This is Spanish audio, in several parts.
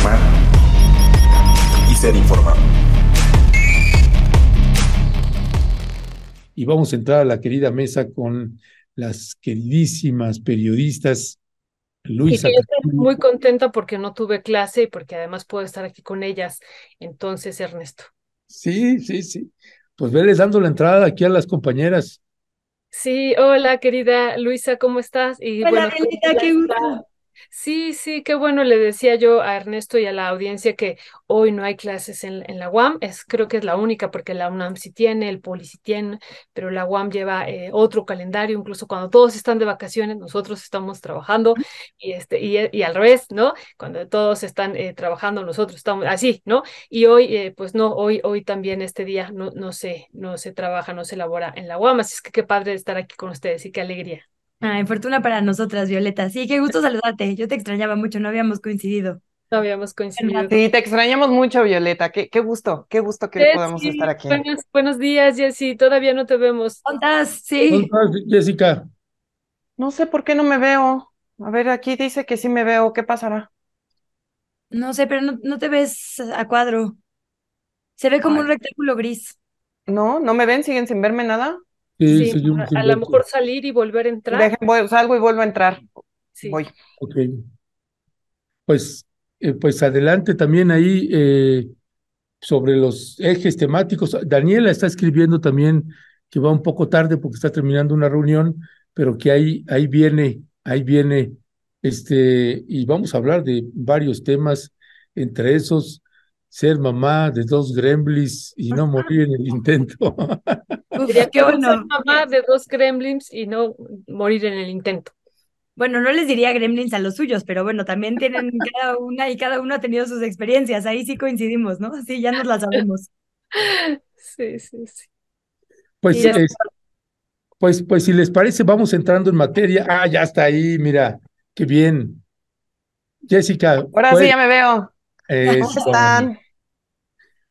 informar y ser informado. Y vamos a entrar a la querida mesa con las queridísimas periodistas Luisa. Y estoy muy contenta porque no tuve clase y porque además puedo estar aquí con ellas. Entonces, Ernesto. Sí, sí, sí. Pues veles dando la entrada aquí a las compañeras. Sí, hola querida Luisa, ¿cómo estás? Y hola, bueno, qué gusto. Sí, sí, qué bueno. Le decía yo a Ernesto y a la audiencia que hoy no hay clases en, en la UAM. Es, creo que es la única porque la UNAM sí tiene, el Poli sí tiene, pero la UAM lleva eh, otro calendario. Incluso cuando todos están de vacaciones, nosotros estamos trabajando y, este, y, y al revés, ¿no? Cuando todos están eh, trabajando, nosotros estamos así, ¿no? Y hoy, eh, pues no, hoy, hoy también este día no, no, se, no se trabaja, no se elabora en la UAM. Así es que qué padre estar aquí con ustedes y qué alegría. Ay, fortuna para nosotras, Violeta. Sí, qué gusto saludarte. Yo te extrañaba mucho, no habíamos coincidido. No habíamos coincidido. Sí, te extrañamos mucho, Violeta. Qué, qué gusto, qué gusto que podamos estar aquí. Buenos, buenos días, Jessy. Todavía no te vemos. ¿Cómo estás? Sí. ¿Cómo estás, Jessica? No sé por qué no me veo. A ver, aquí dice que sí me veo. ¿Qué pasará? No sé, pero no, no te ves a cuadro. Se ve como Ay. un rectángulo gris. No, no me ven, siguen sin verme nada. Sí, a, a lo mejor salir y volver a entrar. Dejen, voy, salgo y vuelvo a entrar. Sí. Voy. Ok. Pues, eh, pues adelante también ahí eh, sobre los ejes temáticos. Daniela está escribiendo también que va un poco tarde porque está terminando una reunión, pero que ahí, ahí viene, ahí viene, este, y vamos a hablar de varios temas, entre esos, ser mamá de dos gremlins y no morir en el intento. Diría qué que bueno. ser mamá de dos gremlins y no morir en el intento. Bueno, no les diría gremlins a los suyos, pero bueno, también tienen cada una y cada uno ha tenido sus experiencias. Ahí sí coincidimos, ¿no? Sí, ya nos las sabemos. Sí, sí, sí. Pues, es- pues, pues si les parece, vamos entrando en materia. Ah, ya está ahí, mira, qué bien. Jessica, Ahora pues, sí ya me veo. ¿Cómo eso. están? Qué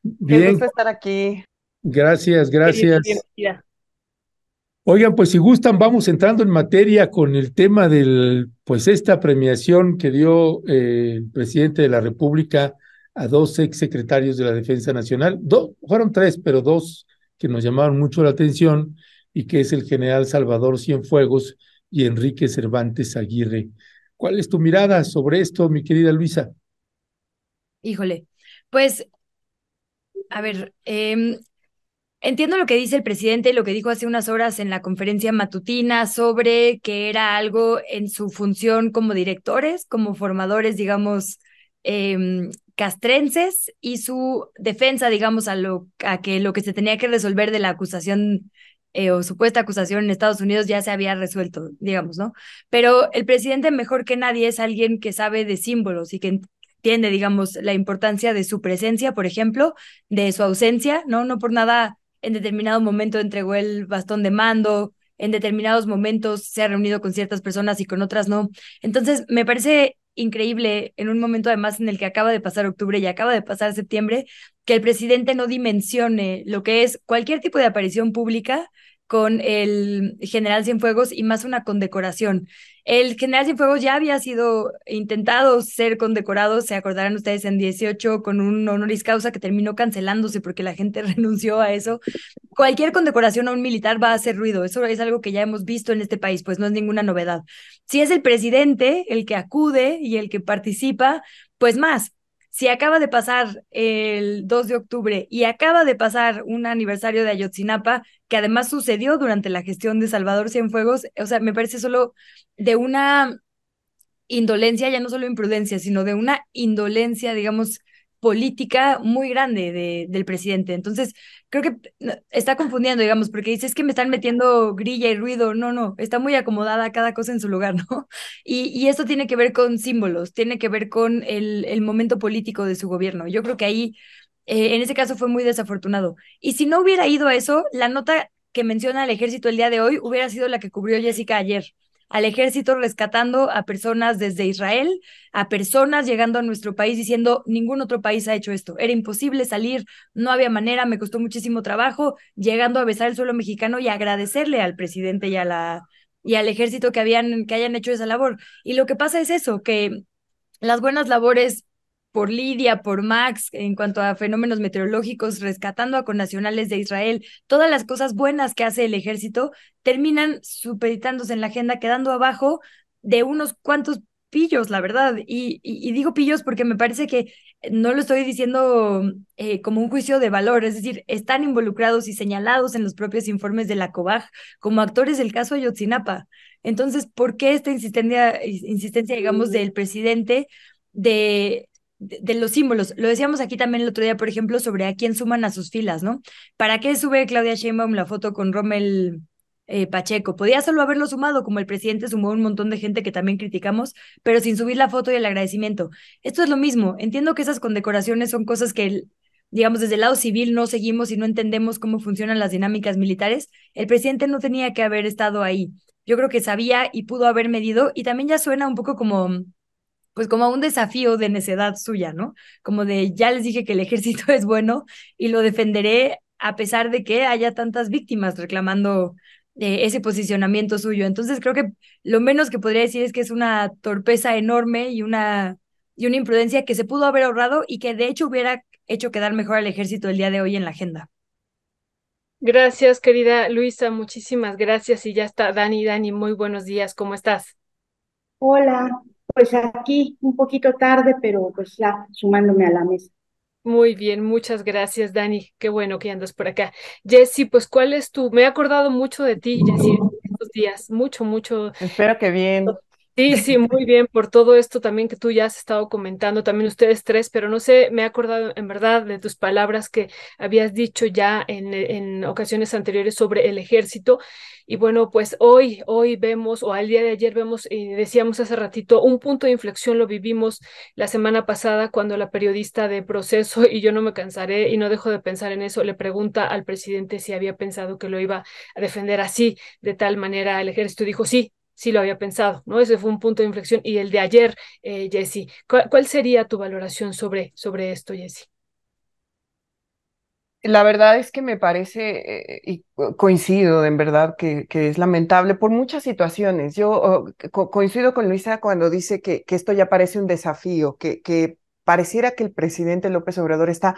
Bien, gusto estar aquí. gracias, gracias. Oigan, pues si gustan, vamos entrando en materia con el tema del, pues esta premiación que dio eh, el presidente de la República a dos exsecretarios de la Defensa Nacional. Do- fueron tres, pero dos que nos llamaron mucho la atención y que es el general Salvador Cienfuegos y Enrique Cervantes Aguirre. ¿Cuál es tu mirada sobre esto, mi querida Luisa? Híjole, pues, a ver, em, entiendo lo que dice el presidente, lo que dijo hace unas horas en la conferencia matutina sobre que era algo en su función como directores, como formadores, digamos, em, castrenses y su defensa, digamos, a lo a que lo que se tenía que resolver de la acusación eh, o supuesta acusación en Estados Unidos ya se había resuelto, digamos, ¿no? Pero el presidente mejor que nadie es alguien que sabe de símbolos y que entiende, digamos, la importancia de su presencia, por ejemplo, de su ausencia, ¿no? No por nada en determinado momento entregó el bastón de mando, en determinados momentos se ha reunido con ciertas personas y con otras no. Entonces, me parece increíble en un momento además en el que acaba de pasar octubre y acaba de pasar septiembre, que el presidente no dimensione lo que es cualquier tipo de aparición pública con el general Cienfuegos y más una condecoración. El general Cienfuegos ya había sido intentado ser condecorado, se acordarán ustedes, en 18 con un honoris causa que terminó cancelándose porque la gente renunció a eso. Cualquier condecoración a un militar va a hacer ruido, eso es algo que ya hemos visto en este país, pues no es ninguna novedad. Si es el presidente el que acude y el que participa, pues más. Si acaba de pasar el 2 de octubre y acaba de pasar un aniversario de Ayotzinapa, que además sucedió durante la gestión de Salvador Cienfuegos, o sea, me parece solo de una indolencia, ya no solo imprudencia, sino de una indolencia, digamos, política muy grande de, del presidente. Entonces, creo que está confundiendo, digamos, porque dice, es que me están metiendo grilla y ruido. No, no, está muy acomodada cada cosa en su lugar, ¿no? Y, y esto tiene que ver con símbolos, tiene que ver con el, el momento político de su gobierno. Yo creo que ahí, eh, en ese caso, fue muy desafortunado. Y si no hubiera ido a eso, la nota que menciona al ejército el día de hoy hubiera sido la que cubrió Jessica ayer al ejército rescatando a personas desde Israel, a personas llegando a nuestro país diciendo ningún otro país ha hecho esto. Era imposible salir, no había manera, me costó muchísimo trabajo, llegando a besar el suelo mexicano y agradecerle al presidente y a la y al ejército que habían que hayan hecho esa labor. Y lo que pasa es eso, que las buenas labores por Lidia, por Max, en cuanto a fenómenos meteorológicos, rescatando a connacionales de Israel, todas las cosas buenas que hace el ejército terminan supeditándose en la agenda, quedando abajo de unos cuantos pillos, la verdad. Y, y, digo pillos porque me parece que no lo estoy diciendo eh, como un juicio de valor, es decir, están involucrados y señalados en los propios informes de la COBAG como actores del caso Ayotzinapa. Entonces, ¿por qué esta insistencia, insistencia digamos, del presidente de, de, los símbolos? Lo decíamos aquí también el otro día, por ejemplo, sobre a quién suman a sus filas, ¿no? ¿Para qué sube Claudia Sheinbaum la foto con Rommel eh, Pacheco. Podía solo haberlo sumado, como el presidente sumó un montón de gente que también criticamos, pero sin subir la foto y el agradecimiento. Esto es lo mismo. Entiendo que esas condecoraciones son cosas que, digamos, desde el lado civil no seguimos y no entendemos cómo funcionan las dinámicas militares. El presidente no tenía que haber estado ahí. Yo creo que sabía y pudo haber medido y también ya suena un poco como pues como un desafío de necedad suya, ¿no? Como de ya les dije que el ejército es bueno y lo defenderé a pesar de que haya tantas víctimas reclamando ese posicionamiento suyo. Entonces creo que lo menos que podría decir es que es una torpeza enorme y una, y una imprudencia que se pudo haber ahorrado y que de hecho hubiera hecho quedar mejor al ejército el día de hoy en la agenda. Gracias, querida Luisa, muchísimas gracias. Y ya está Dani, Dani, muy buenos días, ¿cómo estás? Hola, pues aquí un poquito tarde, pero pues ya sumándome a la mesa. Muy bien, muchas gracias, Dani. Qué bueno que andas por acá. Jessy, pues, ¿cuál es tu? Me he acordado mucho de ti, Jessy, estos días, mucho, mucho. Espero que bien. Sí, sí, muy bien por todo esto también que tú ya has estado comentando, también ustedes tres, pero no sé, me he acordado en verdad de tus palabras que habías dicho ya en, en ocasiones anteriores sobre el ejército. Y bueno, pues hoy, hoy vemos, o al día de ayer vemos, y decíamos hace ratito, un punto de inflexión lo vivimos la semana pasada cuando la periodista de proceso, y yo no me cansaré y no dejo de pensar en eso, le pregunta al presidente si había pensado que lo iba a defender así, de tal manera el ejército dijo sí, sí lo había pensado, ¿no? Ese fue un punto de inflexión. Y el de ayer, eh, ¿cuál, sería tu valoración sobre, sobre esto, Jesse? La verdad es que me parece, eh, y coincido en verdad, que, que, es lamentable por muchas situaciones. Yo oh, coincido con Luisa cuando dice que, que esto ya parece un desafío, que, que pareciera que el presidente López Obrador está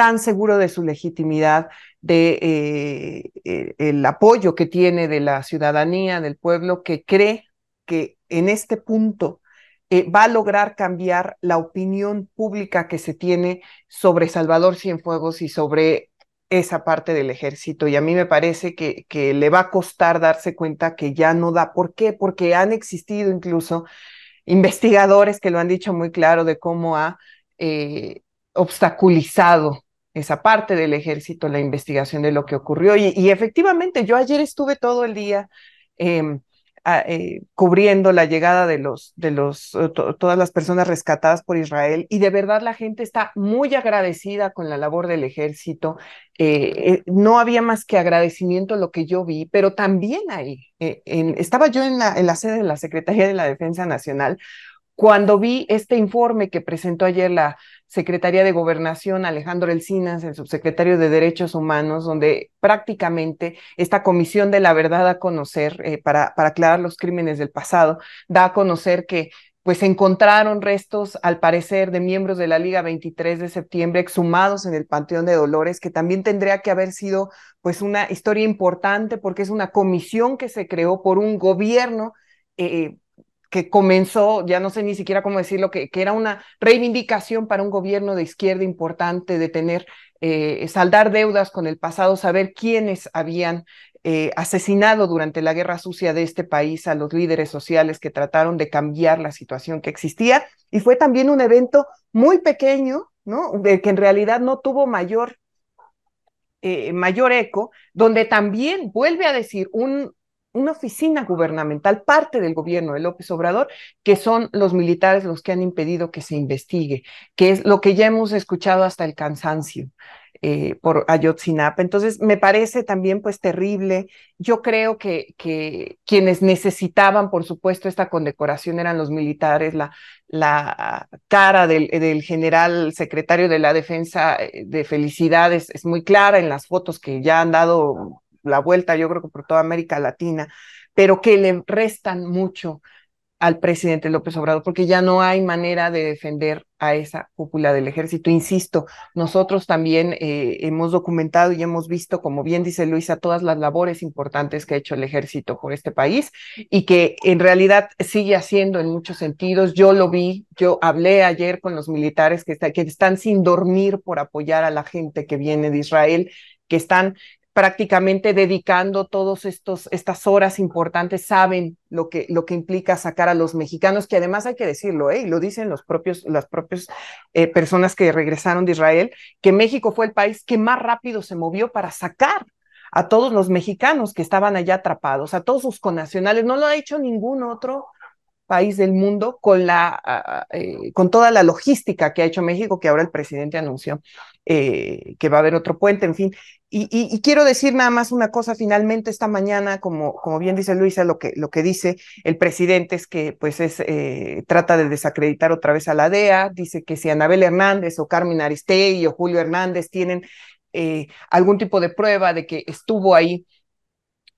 tan seguro de su legitimidad, de eh, eh, el apoyo que tiene de la ciudadanía, del pueblo, que cree que en este punto eh, va a lograr cambiar la opinión pública que se tiene sobre Salvador Cienfuegos y sobre esa parte del ejército. Y a mí me parece que, que le va a costar darse cuenta que ya no da. ¿Por qué? Porque han existido incluso investigadores que lo han dicho muy claro de cómo ha obstaculizado esa parte del ejército, la investigación de lo que ocurrió. Y, efectivamente, yo ayer estuve todo el día em, eh, cubriendo la llegada de los, de los, eh, todas las personas rescatadas por Israel y de verdad la gente está muy agradecida con la labor del ejército. Eh, no había más que agradecimiento lo que yo vi, pero también ahí, estaba yo en la, en la sede de la Secretaría de la Defensa Nacional cuando vi este informe que presentó ayer la Secretaría de Gobernación, Alejandro Elcinas, el subsecretario de Derechos Humanos, donde prácticamente esta comisión de la verdad a conocer, eh, para, para aclarar los crímenes del pasado, da a conocer que pues encontraron restos, al parecer, de miembros de la Liga 23 de septiembre exhumados en el Panteón de Dolores, que también tendría que haber sido pues una historia importante porque es una comisión que se creó por un gobierno eh, que comenzó, ya no sé ni siquiera cómo decirlo, que, que era una reivindicación para un gobierno de izquierda importante de tener, eh, saldar deudas con el pasado, saber quiénes habían eh, asesinado durante la guerra sucia de este país a los líderes sociales que trataron de cambiar la situación que existía. Y fue también un evento muy pequeño, ¿no? De que en realidad no tuvo mayor, eh, mayor eco, donde también vuelve a decir un, una oficina gubernamental, parte del gobierno de López Obrador, que son los militares los que han impedido que se investigue, que es lo que ya hemos escuchado hasta el cansancio eh, por Ayotzinapa. Entonces, me parece también pues terrible. Yo creo que, que quienes necesitaban, por supuesto, esta condecoración eran los militares, la, la cara del, del general secretario de la defensa eh, de felicidades es muy clara en las fotos que ya han dado la vuelta, yo creo que por toda América Latina, pero que le restan mucho al presidente López Obrador, porque ya no hay manera de defender a esa cúpula del ejército. Insisto, nosotros también eh, hemos documentado y hemos visto, como bien dice Luisa, todas las labores importantes que ha hecho el ejército por este país y que en realidad sigue haciendo en muchos sentidos. Yo lo vi, yo hablé ayer con los militares que, que están sin dormir por apoyar a la gente que viene de Israel que están prácticamente dedicando todas estas horas importantes, saben lo que, lo que implica sacar a los mexicanos, que además hay que decirlo, ¿eh? y lo dicen los propios, las propias eh, personas que regresaron de Israel, que México fue el país que más rápido se movió para sacar a todos los mexicanos que estaban allá atrapados, a todos sus connacionales, no lo ha hecho ningún otro país del mundo con, la, eh, con toda la logística que ha hecho México, que ahora el presidente anunció que va a haber otro puente, en fin. Y, quiero decir nada más una cosa, finalmente esta mañana, como, como bien dice Luisa, lo que, lo que dice el presidente es que pues es, eh, trata de desacreditar otra vez a la DEA, dice que si Anabel Hernández o Carmen Aristegui o Julio Hernández tienen algún tipo de prueba de que estuvo ahí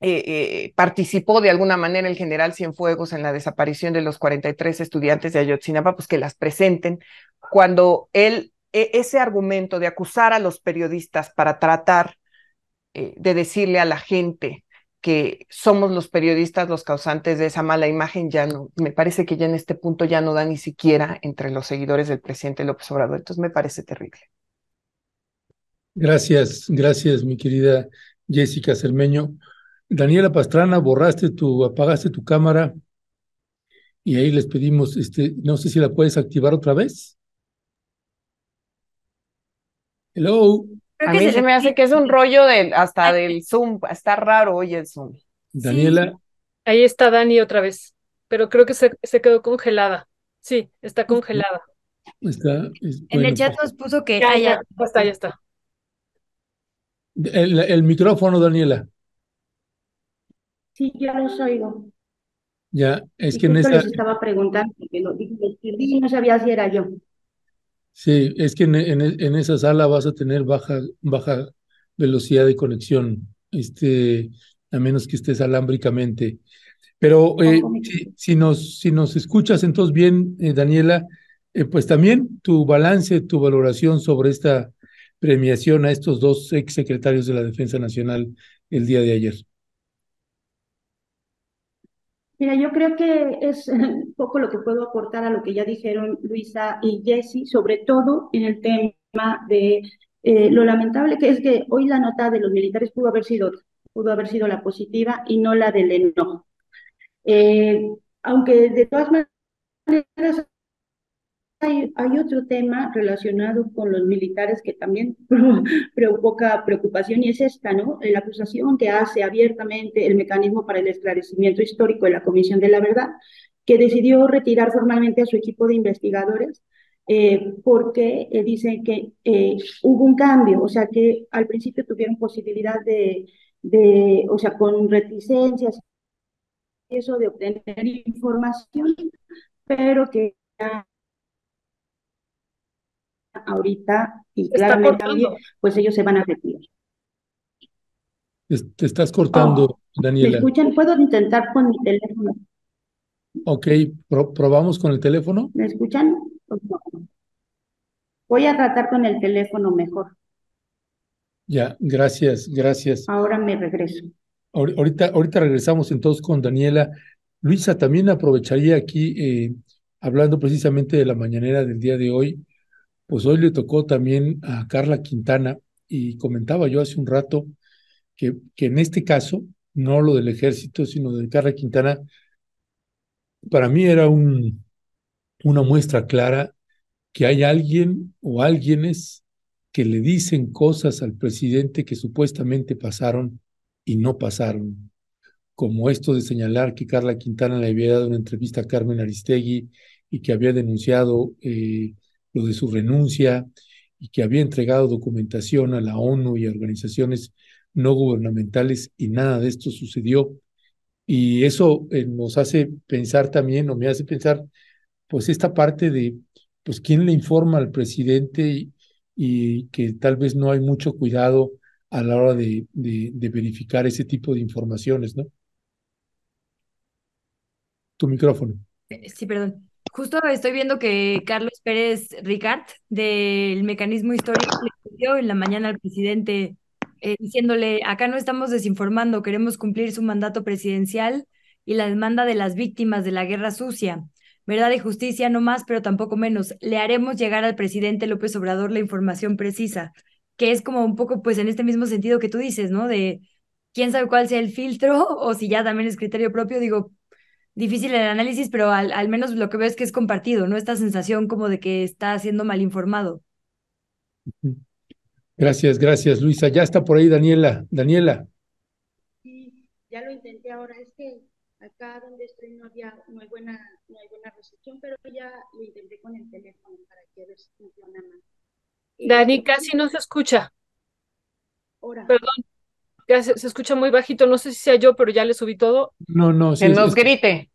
eh, participó de alguna manera el general Cienfuegos en la desaparición de los 43 estudiantes de Ayotzinapa, pues que las presenten. Cuando él, e, ese argumento de acusar a los periodistas para tratar eh, de decirle a la gente que somos los periodistas los causantes de esa mala imagen, ya no, me parece que ya en este punto ya no da ni siquiera entre los seguidores del presidente López Obrador. Entonces me parece terrible. Gracias, gracias, mi querida Jessica Cermeño. Daniela Pastrana, borraste tu, apagaste tu cámara y ahí les pedimos, este, no sé si la puedes activar otra vez. Hello. A mí se, me hace que es un rollo del, hasta del Zoom, está raro hoy el Zoom. Daniela. Ahí está Dani otra vez, pero creo que se, se quedó congelada. Sí, está congelada. Está, en el chat nos puso que... Ya, ya, ya está, ya está. El, el micrófono, Daniela. Sí, ya los oigo. Ya, es y que en esa... les estaba preguntando, lo dije, no sabía si era yo. Sí, es que en, en, esa sala vas a tener baja, baja velocidad de conexión, este, a menos que estés alámbricamente. Pero eh, si, si, nos, si nos escuchas entonces bien, eh, Daniela, eh, pues también tu balance, tu valoración sobre esta premiación a estos dos exsecretarios de la Defensa Nacional el día de ayer. Mira, yo creo que es un poco lo que puedo aportar a lo que ya dijeron Luisa y Jesse, sobre todo en el tema de eh, lo lamentable que es que hoy la nota de los militares pudo haber sido, pudo haber sido la positiva y no la del enojo. Eh, aunque de todas maneras hay, otro tema relacionado con los militares que también provoca preocupación y es esta, ¿no? La acusación que hace abiertamente el mecanismo para el esclarecimiento histórico de la Comisión de la Verdad, que decidió retirar formalmente a su equipo de investigadores eh, porque eh, dicen que eh, hubo un cambio, o sea que al principio tuvieron posibilidad de, de o sea, con reticencias eso de obtener información, pero que ahorita y claramente también, pues ellos se van a retirar. Te estás cortando, oh, Daniela. ¿Me escuchan? ¿Puedo intentar con mi teléfono? Ok, probamos con el teléfono. ¿Me escuchan? Voy a tratar con el teléfono mejor. Ya, gracias, gracias. Ahora me regreso. Ahorita, ahorita regresamos entonces con Daniela. Luisa, también aprovecharía aquí, eh, hablando precisamente de la mañanera del día de hoy, pues hoy le tocó también a Carla Quintana y comentaba yo hace un rato que, que en este caso, no lo del ejército, sino de Carla Quintana, para mí era un, una muestra clara que hay alguien o alguienes que le dicen cosas al presidente que supuestamente pasaron y no pasaron, como esto de señalar que Carla Quintana le había dado una entrevista a Carmen Aristegui y que había denunciado eh, lo de su renuncia y que había entregado documentación a la ONU y a organizaciones no gubernamentales y nada de esto sucedió. Y eso eh, nos hace pensar también, o me hace pensar, pues esta parte de, pues, quién le informa al presidente y, que tal vez no hay mucho cuidado a la hora de, de, de verificar ese tipo de informaciones, ¿no? Tu micrófono. Eh, Sí, perdón. Justo estoy viendo que Carlos Pérez Ricard del Mecanismo Histórico le escribió en la mañana al presidente eh, diciéndole, acá no estamos desinformando, queremos cumplir su mandato presidencial y la demanda de las víctimas de la guerra sucia. Verdad y justicia no más, pero tampoco menos. Le haremos llegar al presidente López Obrador la información precisa, que es como un poco pues en este mismo sentido que tú dices, ¿no? De quién sabe cuál sea el filtro o si ya también es criterio propio, digo, difícil el análisis, pero al, al menos lo que veo es que es compartido, ¿no? Esta sensación como de que está siendo mal informado. Gracias, gracias, Luisa. Ya está por ahí Daniela. Daniela. Sí, ya lo intenté ahora, es que acá donde estoy no había, no hay buena, no hay buena recepción, pero ya lo intenté con el teléfono para que a ver si funciona más. Eh, Dani, casi no se escucha. ahora, Perdón, se, se escucha muy bajito. No sé si sea yo, pero ya le subí todo. No, no, sí, Que nos es- grite.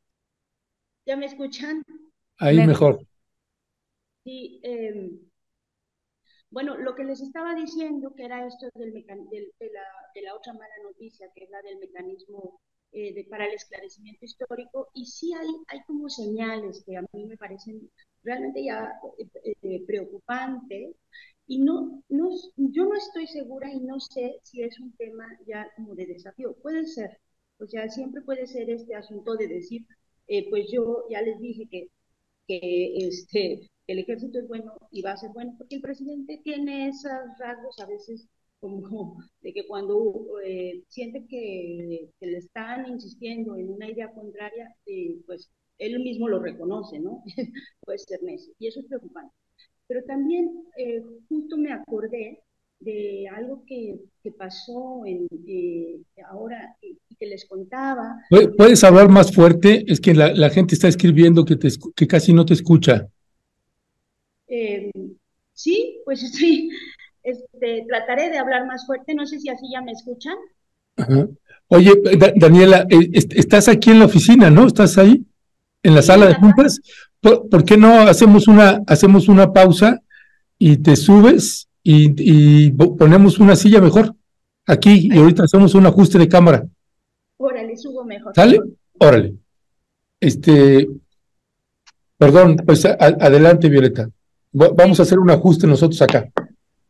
¿ya me escuchan? ahí mejor. Sí, eh, bueno, lo que les estaba diciendo, que era esto del mecan- del- de, la, de la otra mala noticia, que es la del mecanismo eh, de, para el esclarecimiento histórico, y sí hay, hay como señales que a mí me parecen realmente ya eh, eh, preocupantes, y no, no, yo no estoy segura y no sé si es un tema ya como de desafío. Puede ser, o sea, siempre puede ser este asunto de decir, eh, pues yo ya les dije que que este, el ejército es bueno y va a ser bueno, porque el presidente tiene esos rasgos a veces como de que cuando eh, siente que, le están insistiendo en una idea contraria, eh, pues él mismo lo reconoce, ¿no? Puede ser necio, y eso es preocupante. Pero también eh, justo me acordé de algo que, que pasó en, eh, ahora y que les contaba. ¿Puedes hablar más fuerte? Es que la, la gente está escribiendo que, te, que casi no te escucha. Eh, sí, pues estoy, este, trataré de hablar más fuerte, no sé si así ya me escuchan. Ajá. Oye, da Daniela, eh, estás aquí en la oficina, ¿no? ¿Estás ahí? ¿En la sala de juntas? ¿Por, ¿Por, qué no hacemos una, hacemos una pausa y te subes y, y ponemos una silla mejor aquí y ahorita hacemos un ajuste de cámara? Órale, subo mejor. ¿Sale? Órale. Este, perdón, pues a, adelante, Violeta. Vamos a hacer un ajuste nosotros acá.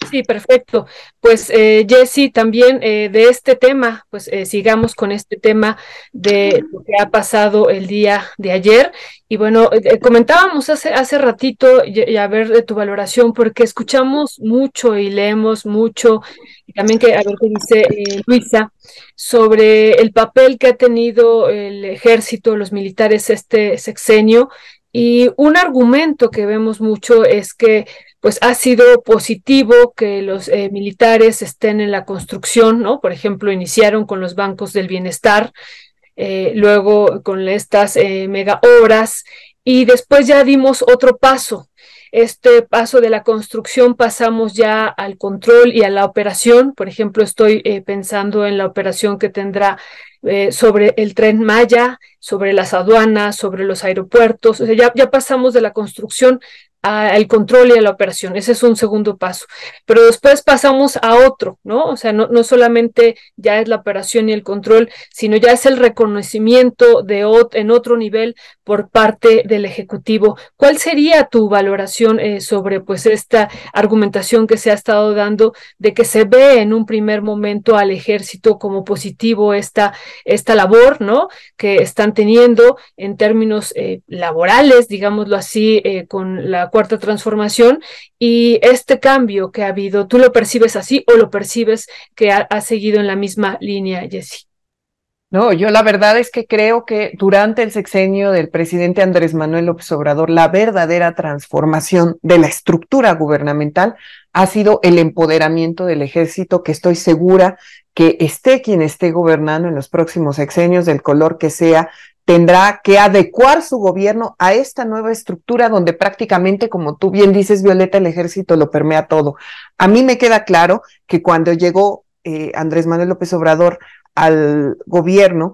Sí, perfecto. Pues eh, Jessy, también eh, de este tema, pues eh, sigamos con este tema de lo que ha pasado el día de ayer. Y bueno, eh, comentábamos hace, hace ratito, y, y, a ver de tu valoración, porque escuchamos mucho y leemos mucho, y también que a ver qué dice Luisa, sobre el papel que ha tenido el ejército, los militares este sexenio. Y un argumento que vemos mucho es que pues ha sido positivo que los eh, militares estén en la construcción, ¿no? Por ejemplo, iniciaron con los bancos del bienestar, eh, luego con estas eh, mega obras y después ya dimos otro paso. Este paso de la construcción pasamos ya al control y a la operación. Por ejemplo, estoy eh, pensando en la operación que tendrá sobre el tren Maya, sobre las aduanas, sobre los aeropuertos. O sea, ya, ya pasamos de la construcción al control y a la operación. Ese es un segundo paso. Pero después pasamos a otro, ¿no? O sea, no, no solamente ya es la operación y el control, sino ya es el reconocimiento de en otro nivel por parte del Ejecutivo. ¿Cuál sería tu valoración eh, sobre pues esta argumentación que se ha estado dando de que se ve en un primer momento al ejército como positivo esta, esta labor, ¿no? Que están teniendo en términos eh, laborales, digámoslo así, eh, con la cuarta transformación y este cambio que ha habido, ¿tú lo percibes así o lo percibes que ha, ha seguido en la misma línea, Jessie? No, yo la verdad es que creo que durante el sexenio del presidente Andrés Manuel López Obrador, la verdadera transformación de la estructura gubernamental ha sido el empoderamiento del ejército, que estoy segura que esté quien esté gobernando en los próximos sexenios, del color que sea, tendrá que adecuar su gobierno a esta nueva estructura donde prácticamente, como tú bien dices, Violeta, el ejército lo permea todo. A mí me queda claro que cuando llegó eh, Andrés Manuel López Obrador al gobierno,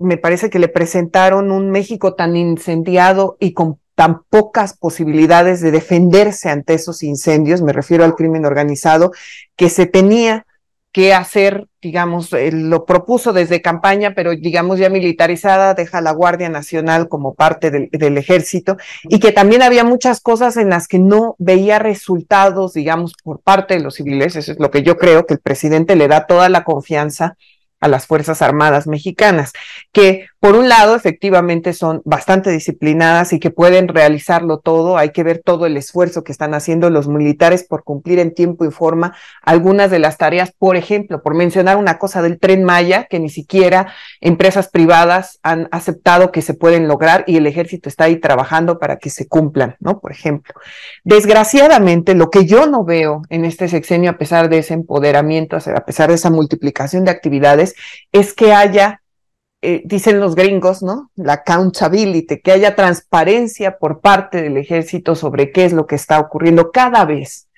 me parece que le presentaron un México tan incendiado y con tan pocas posibilidades de defenderse ante esos incendios, me refiero al crimen organizado, que se tenía qué hacer, digamos, lo propuso desde campaña, pero digamos ya militarizada, deja la Guardia Nacional como parte del, ejército y que también había muchas cosas en las que no veía resultados, digamos, por parte de los civiles. Eso es lo que yo creo que el presidente le da toda la confianza a las Fuerzas Armadas mexicanas, que por un lado efectivamente son bastante disciplinadas y que pueden realizarlo todo, hay que ver todo el esfuerzo que están haciendo los militares por cumplir en tiempo y forma algunas de las tareas, por ejemplo, por mencionar una cosa del tren Maya, que ni siquiera empresas privadas han aceptado que se pueden lograr y el ejército está ahí trabajando para que se cumplan, ¿no? Por ejemplo. Desgraciadamente, lo que yo no veo en este sexenio, a pesar de ese empoderamiento, a pesar de esa multiplicación de actividades, es que haya, eh, dicen los gringos, ¿no? La accountability, que haya transparencia por parte del ejército sobre qué es lo que está ocurriendo cada vez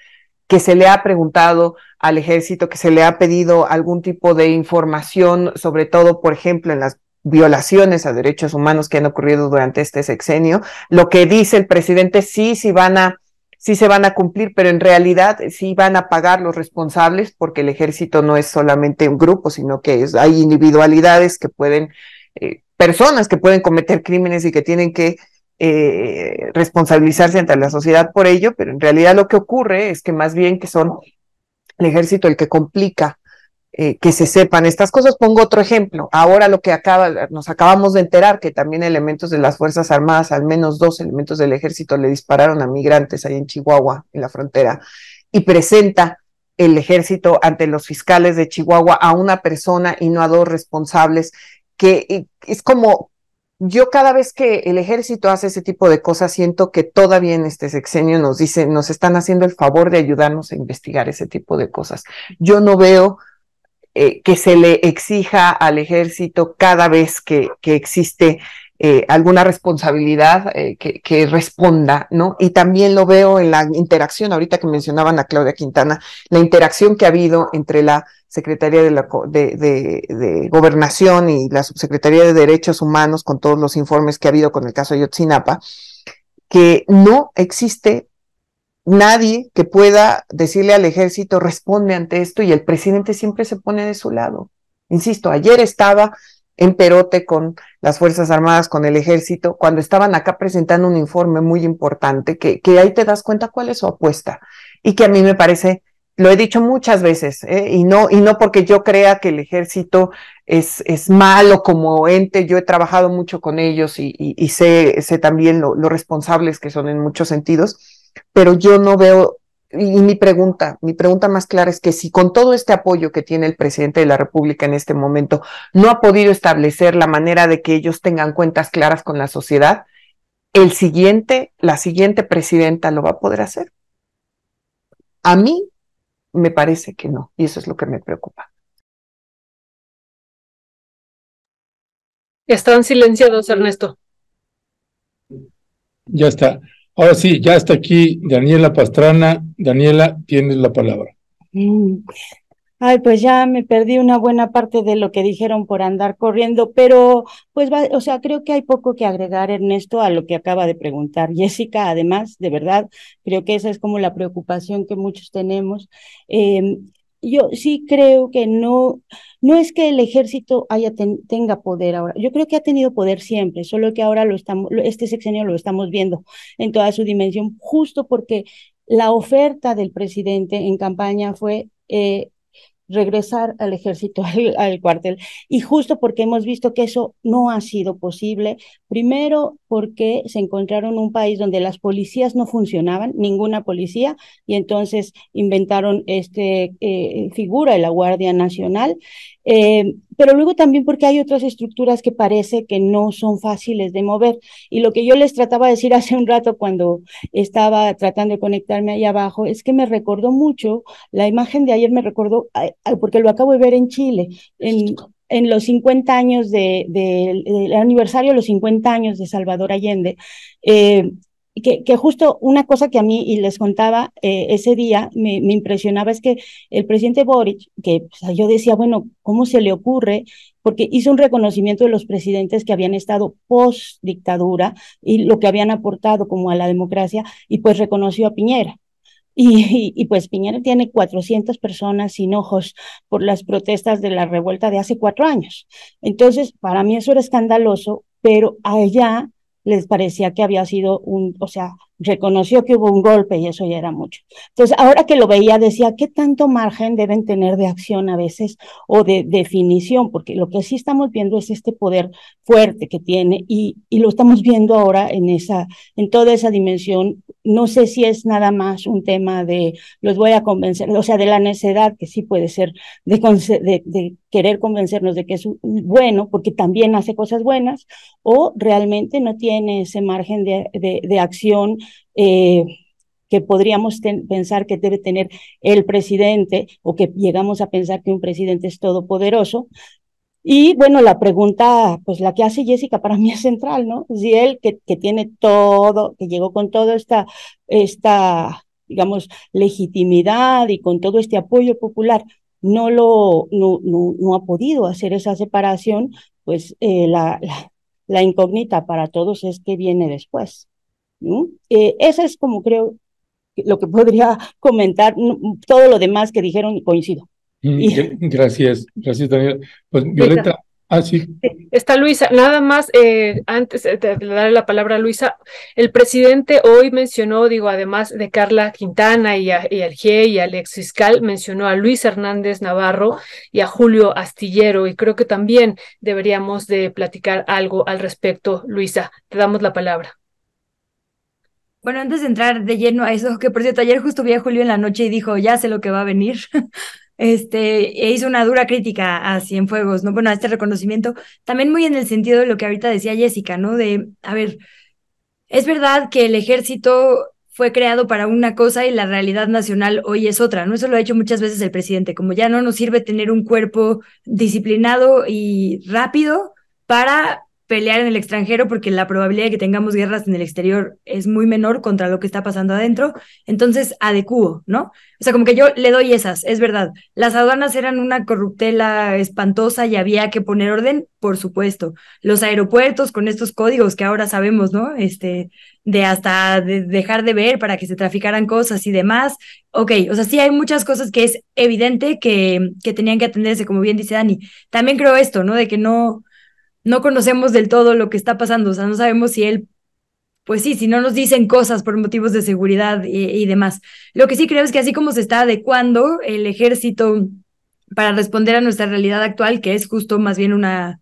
que se le ha preguntado al ejército, que se le ha pedido algún tipo de información, sobre todo, por ejemplo, en las violaciones a derechos humanos que han ocurrido durante este sexenio. Lo que dice el presidente, sí, sí van a sí se van a cumplir, pero en realidad sí van a pagar los responsables porque el ejército no es solamente un grupo, sino que es, hay individualidades que pueden, eh, personas que pueden cometer crímenes y que tienen que eh, responsabilizarse ante la sociedad por ello, pero en realidad lo que ocurre es que más bien que son el ejército el que complica eh, que se sepan estas cosas. Pongo otro ejemplo. Ahora lo que acaba, nos acabamos de enterar que también elementos de las Fuerzas Armadas, al menos dos elementos del ejército, le dispararon a migrantes ahí en Chihuahua, en la frontera, y presenta el ejército ante los fiscales de Chihuahua a una persona y no a dos responsables, que es como yo cada vez que el ejército hace ese tipo de cosas, siento que todavía en este sexenio nos dicen, nos están haciendo el favor de ayudarnos a investigar ese tipo de cosas. Yo no veo eh, que se le exija al ejército cada vez que, que existe eh, alguna responsabilidad eh, que, que, responda, ¿no? Y también lo veo en la interacción, ahorita que mencionaban a Claudia Quintana, la interacción que ha habido entre la Secretaría de, la, de, de, de Gobernación y la Subsecretaría de Derechos Humanos con todos los informes que ha habido con el caso de Yotzinapa, que no existe nadie que pueda decirle al ejército responde ante esto y el presidente siempre se pone de su lado. Insisto, ayer estaba en Perote con las Fuerzas Armadas, con el ejército, cuando estaban acá presentando un informe muy importante, que, que ahí te das cuenta cuál es su apuesta y que a mí me parece, lo he dicho muchas veces, ¿eh? y, no, y no porque yo crea que el ejército es, es malo como ente, yo he trabajado mucho con ellos y, sé, sé también lo responsables que son en muchos sentidos, pero yo no veo, y mi pregunta, mi pregunta más clara es que si con todo este apoyo que tiene el presidente de la República en este momento, no ha podido establecer la manera de que ellos tengan cuentas claras con la sociedad, el siguiente, la siguiente presidenta lo va a poder hacer. A mí me parece que no, y eso es lo que me preocupa. Están silenciados, Ernesto. Ya está. Ahora sí, ya está aquí Daniela Pastrana. Daniela, tienes la palabra. Mm. Ay, pues ya me perdí una buena parte de lo que dijeron por andar corriendo, pero pues va, o sea, creo que hay poco que agregar, Ernesto, a lo que acaba de preguntar. Jessica, además, de verdad, creo que esa es como la preocupación que muchos tenemos. Eh, yo sí creo que no, no es que el ejército haya tenga poder ahora. Yo creo que ha tenido poder siempre, solo que ahora lo estamos, este sexenio lo estamos viendo en toda su dimensión, justo porque la oferta del presidente en campaña fue eh, regresar al ejército, al, cuartel. Y justo porque hemos visto que eso no ha sido posible, primero porque se encontraron un país donde las policías no funcionaban, ninguna policía, y entonces inventaron este eh, figura de la Guardia Nacional, eh, pero luego también porque hay otras estructuras que parece que no son fáciles de mover. Y lo que yo les trataba de decir hace un rato cuando estaba tratando de conectarme ahí abajo es que me recordó mucho, la imagen de ayer me recordó, porque lo acabo de ver en Chile, en, en los 50 años del de, aniversario de los 50 años de Salvador Allende, eh, que, justo una cosa que a mí y les contaba eh, ese día me, me, impresionaba es que el presidente Boric, que yo decía, bueno, ¿cómo se le ocurre? Porque hizo un reconocimiento de los presidentes que habían estado post dictadura y lo que habían aportado como a la democracia y pues reconoció a Piñera Y, y, pues Piñera tiene 400 personas sin ojos por las protestas de la revuelta de hace cuatro años. Entonces, para mí eso era escandaloso, pero allá les parecía que había sido un, o sea, reconoció que hubo un golpe y eso ya era mucho. Entonces, ahora que lo veía, decía, ¿qué tanto margen deben tener de acción a veces o de definición? Porque lo que sí estamos viendo es este poder fuerte que tiene y, y lo estamos viendo ahora en esa, en toda esa dimensión. No sé si es nada más un tema de los voy a convencer, o sea, de la necedad, que sí puede ser, de, de, de querer convencernos de que es bueno, porque también hace cosas buenas, o realmente no tiene ese margen de, de, de acción eh, que podríamos pensar que debe tener el presidente o que llegamos a pensar que un presidente es todopoderoso. Y bueno, la pregunta, pues la que hace Jessica para mí es central, ¿no? Si él que, que tiene todo, que llegó con toda esta, esta, digamos, legitimidad y con todo este apoyo popular, no lo, no, no, no ha podido hacer esa separación, pues eh, la, la, la incógnita para todos es qué viene después. Eh, eso es como creo lo que podría comentar. Todo lo demás que dijeron coincido. Mm, gracias, gracias Daniel. Pues Violeta, ah, sí. Está Luisa, nada más, eh, antes de darle la palabra a Luisa, el presidente hoy mencionó, digo, además de Carla Quintana y, a, y al GIE y al ex fiscal, mencionó a Luis Hernández Navarro y a Julio Astillero, y creo que también deberíamos de platicar algo al respecto. Luisa, te damos la palabra. Bueno, antes de entrar de lleno a eso, que por cierto, ayer justo vi a Julio en la noche y dijo, ya sé lo que va a venir. este, e hizo una dura crítica a Cienfuegos, ¿no? Bueno, a este reconocimiento, también muy en el sentido de lo que ahorita decía Jessica, ¿no? De, a ver, es verdad que el ejército fue creado para una cosa y la realidad nacional hoy es otra, ¿no? Eso lo ha hecho muchas veces el presidente, como ya no nos sirve tener un cuerpo disciplinado y rápido para pelear en el extranjero porque la probabilidad de que tengamos guerras en el exterior es muy menor contra lo que está pasando adentro. Entonces, adecuo, ¿no? O sea, como que yo le doy esas, es verdad. Las aduanas eran una corruptela espantosa y había que poner orden, por supuesto. Los aeropuertos con estos códigos que ahora sabemos, ¿no? Este, de hasta de dejar de ver para que se traficaran cosas y demás. Ok, o sea, sí hay muchas cosas que es evidente que, que tenían que atenderse, como bien dice Dani. También creo esto, ¿no? De que no, no conocemos del todo lo que está pasando, o sea, no sabemos si él, pues sí, si no nos dicen cosas por motivos de seguridad y, demás. Lo que sí creo es que así como se está adecuando el ejército para responder a nuestra realidad actual, que es justo más bien una,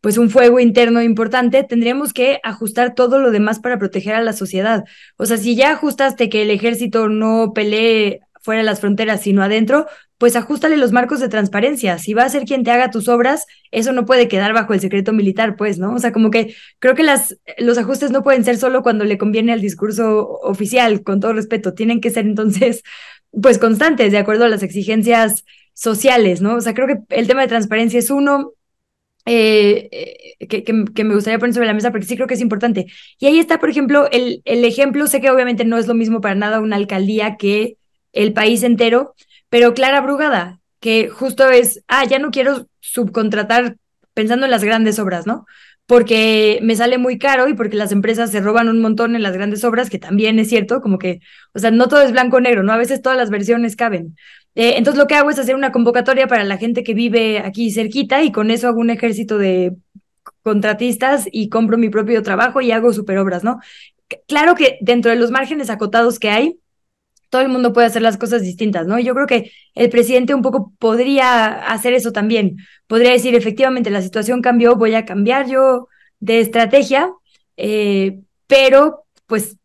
pues un fuego interno importante, tendríamos que ajustar todo lo demás para proteger a la sociedad. O sea, si ya ajustaste que el ejército no pelee fuera de las fronteras, sino adentro, pues ajustale los marcos de transparencia. Si va a ser quien te haga tus obras, eso no puede quedar bajo el secreto militar, pues, ¿no? O sea, como que creo que las, los ajustes no pueden ser solo cuando le conviene al discurso oficial, con todo respeto, tienen que ser entonces, pues, constantes, de acuerdo a las exigencias sociales, ¿no? O sea, creo que el tema de transparencia es uno, eh, eh, que, que, que, me gustaría poner sobre la mesa porque sí creo que es importante. Y ahí está, por ejemplo, el, el ejemplo, sé que obviamente no es lo mismo para nada una alcaldía que el país entero, pero Clara Brugada, que justo es, ah, ya no quiero subcontratar pensando en las grandes obras, ¿no? Porque me sale muy caro y porque las empresas se roban un montón en las grandes obras, que también es cierto, como que, o sea, no todo es blanco o negro, ¿no? A veces todas las versiones caben. Eh, entonces lo que hago es hacer una convocatoria para la gente que vive aquí cerquita y con eso hago un ejército de contratistas y compro mi propio trabajo y hago super obras, ¿no? Claro que dentro de los márgenes acotados que hay, todo el mundo puede hacer las cosas distintas, ¿no? yo creo que el presidente un poco podría hacer eso también. Podría decir, efectivamente, la situación cambió, voy a cambiar yo de estrategia, eh, pero pues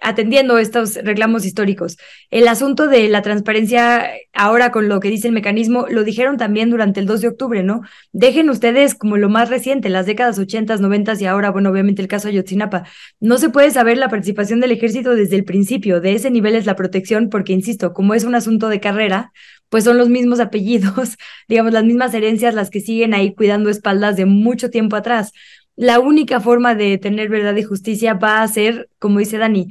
atendiendo estos reclamos históricos. El asunto de la transparencia, ahora con lo que dice el mecanismo, lo dijeron también durante el 2 de octubre, ¿no? Dejen ustedes como lo más reciente, las décadas 80, 90 y ahora, bueno, obviamente el caso Ayotzinapa. No se puede saber la participación del ejército desde el principio, de ese nivel es la protección, porque, insisto, como es un asunto de carrera, pues son los mismos apellidos, digamos, las mismas herencias las que siguen ahí cuidando espaldas de mucho tiempo atrás la única forma de tener verdad y justicia va a ser, como dice Dani,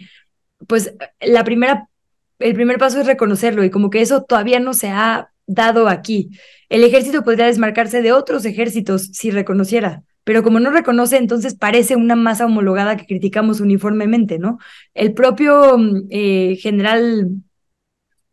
pues la primera, el primer paso es reconocerlo y como que eso todavía no se ha dado aquí. El ejército podría desmarcarse de otros ejércitos si reconociera, pero como no reconoce, entonces parece una masa homologada que criticamos uniformemente, ¿no? El propio mm, eh, general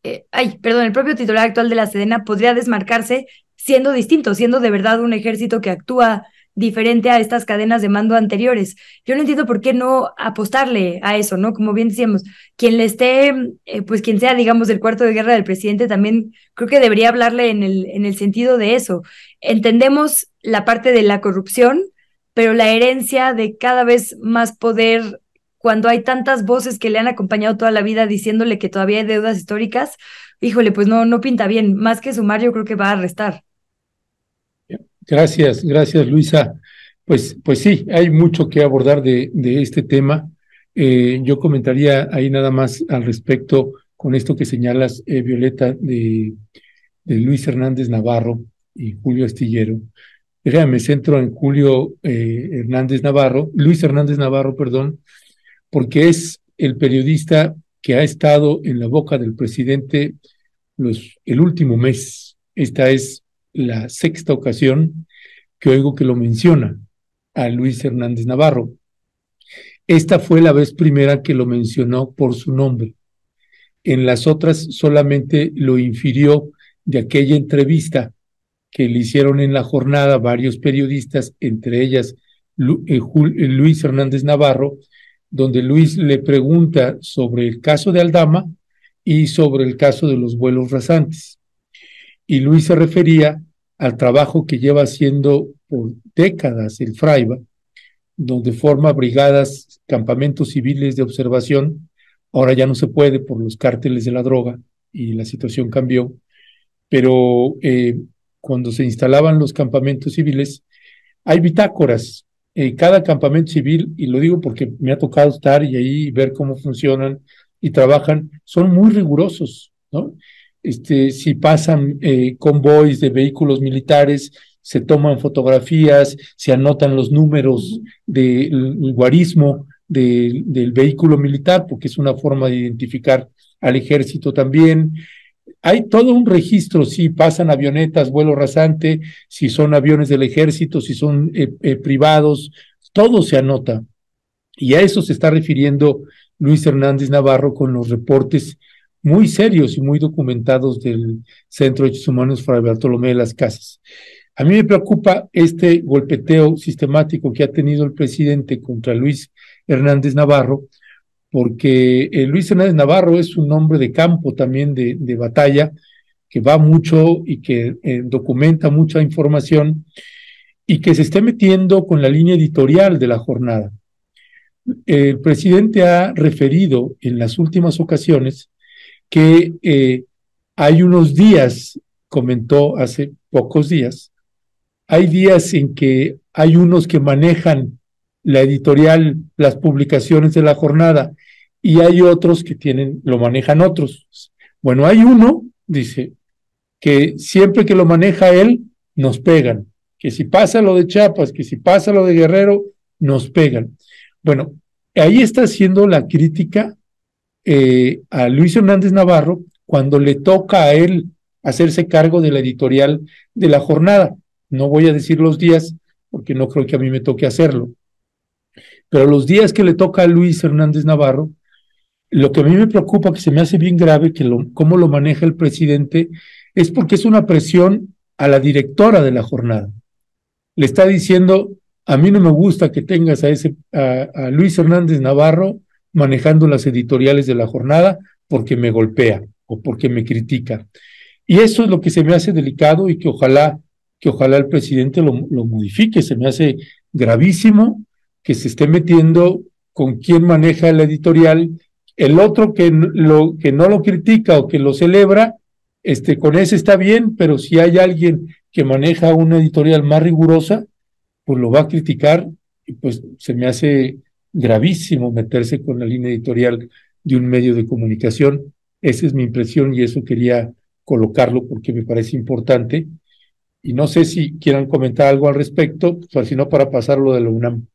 eh, ay, perdón, el propio titular actual de la Sedena podría desmarcarse siendo distinto, siendo de verdad un ejército que actúa diferente a estas cadenas de mando anteriores. Yo no entiendo por qué no apostarle a eso, ¿no? Como bien decíamos, quien le esté, eh, pues quien sea, digamos, del cuarto de guerra del presidente, también creo que debería hablarle en el, en el sentido de eso. Entendemos la parte de la corrupción, pero la herencia de cada vez más poder cuando hay tantas voces que le han acompañado toda la vida diciéndole que todavía hay deudas históricas, híjole, pues no, no pinta bien. Más que sumar, yo creo que va a restar. Gracias, gracias Luisa. Pues, pues sí, hay mucho que abordar de, este tema. Eh, yo comentaría ahí nada más al respecto con esto que señalas, eh, Violeta, de, Luis Hernández Navarro y Julio Astillero. Déjame, centro en Julio eh, Hernández Navarro, Luis Hernández Navarro, perdón, porque es el periodista que ha estado en la boca del presidente los, el último mes. Esta es la sexta ocasión que oigo que lo menciona a Luis Hernández Navarro. Esta fue la vez primera que lo mencionó por su nombre. En las otras solamente lo infirió de aquella entrevista que le hicieron en la jornada varios periodistas, entre ellas eh, Luis Hernández Navarro, donde Luis le pregunta sobre el caso de Aldama y sobre el caso de los vuelos rasantes. Y Luis se refería al trabajo que lleva haciendo por décadas el Fraiba, donde forma brigadas, campamentos civiles de observación. Ahora ya no se puede por los cárteles de la droga y la situación cambió, pero eh, cuando se instalaban los campamentos civiles, hay bitácoras eh, cada campamento civil, y lo digo porque me ha tocado estar y ahí ver cómo funcionan y trabajan, son muy rigurosos, ¿no? Este, si pasan eh, convoys de vehículos militares, se toman fotografías, se anotan los números del guarismo del vehículo militar, porque es una forma de identificar al ejército también. Hay todo un registro, si pasan avionetas, vuelo rasante, si son aviones del ejército, si son eh, eh, privados, todo se anota. Y a eso se está refiriendo Luis Hernández Navarro con los reportes muy serios y muy documentados del Centro de Derechos Humanos Fray Bartolomé de las Casas. A mí me preocupa este golpeteo sistemático que ha tenido el presidente contra Luis Hernández Navarro, porque eh, Luis Hernández Navarro es un hombre de campo también de, de batalla, que va mucho y que eh, documenta mucha información y que se esté metiendo con la línea editorial de la jornada. El presidente ha referido en las últimas ocasiones que eh, hay unos días, comentó hace pocos días, hay días en que hay unos que manejan la editorial, las publicaciones de la jornada, y hay otros que tienen, lo manejan otros. Bueno, hay uno, dice, que siempre que lo maneja él, nos pegan. Que si pasa lo de Chiapas, que si pasa lo de Guerrero, nos pegan. Bueno, ahí está haciendo la crítica eh, a Luis Hernández Navarro cuando le toca a él hacerse cargo de la editorial de la jornada. No voy a decir los días porque no creo que a mí me toque hacerlo. Pero los días que le toca a Luis Hernández Navarro, lo que a mí me preocupa, que se me hace bien grave, que cómo lo maneja el presidente, es porque es una presión a la directora de la jornada. Le está diciendo, a mí no me gusta que tengas a, ese, a, Luis Hernández Navarro manejando las editoriales de la jornada porque me golpea o porque me critica. Y eso es lo que se me hace delicado y que ojalá, que ojalá el presidente lo, lo modifique. Se me hace gravísimo que se esté metiendo con quien maneja la editorial, el otro que, lo, que no lo critica o que lo celebra, este, con ese está bien, pero si hay alguien que maneja una editorial más rigurosa, pues lo va a criticar y pues se me hace gravísimo meterse con la línea editorial de un medio de comunicación. Esa es mi impresión y eso quería colocarlo porque me parece importante. Y no sé si quieran comentar algo al respecto, o si no para pasarlo de la UNAM.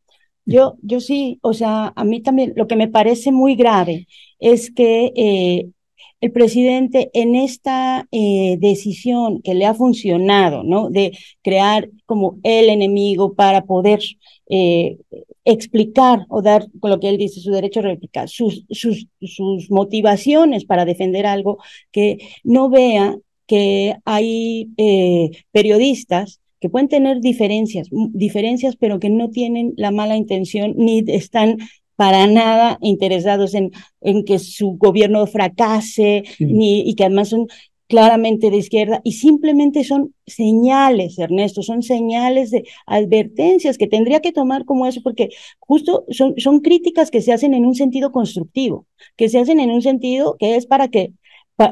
Yo, yo sí, o sea, a mí también lo que me parece muy grave es que eh, el presidente en esta eh, decisión que le ha funcionado, ¿no? De crear como el enemigo para poder eh, explicar o dar, con lo que él dice, su derecho a replicar, sus, sus, sus motivaciones para defender algo, que no vea que hay eh, periodistas que pueden tener diferencias, diferencias, pero que no tienen la mala intención ni están para nada interesados en, en que su gobierno fracase, ni, y que además son claramente de izquierda y simplemente son señales, Ernesto, son señales de advertencias que tendría que tomar como eso, porque justo son, son críticas que se hacen en un sentido constructivo, que se hacen en un sentido que es para que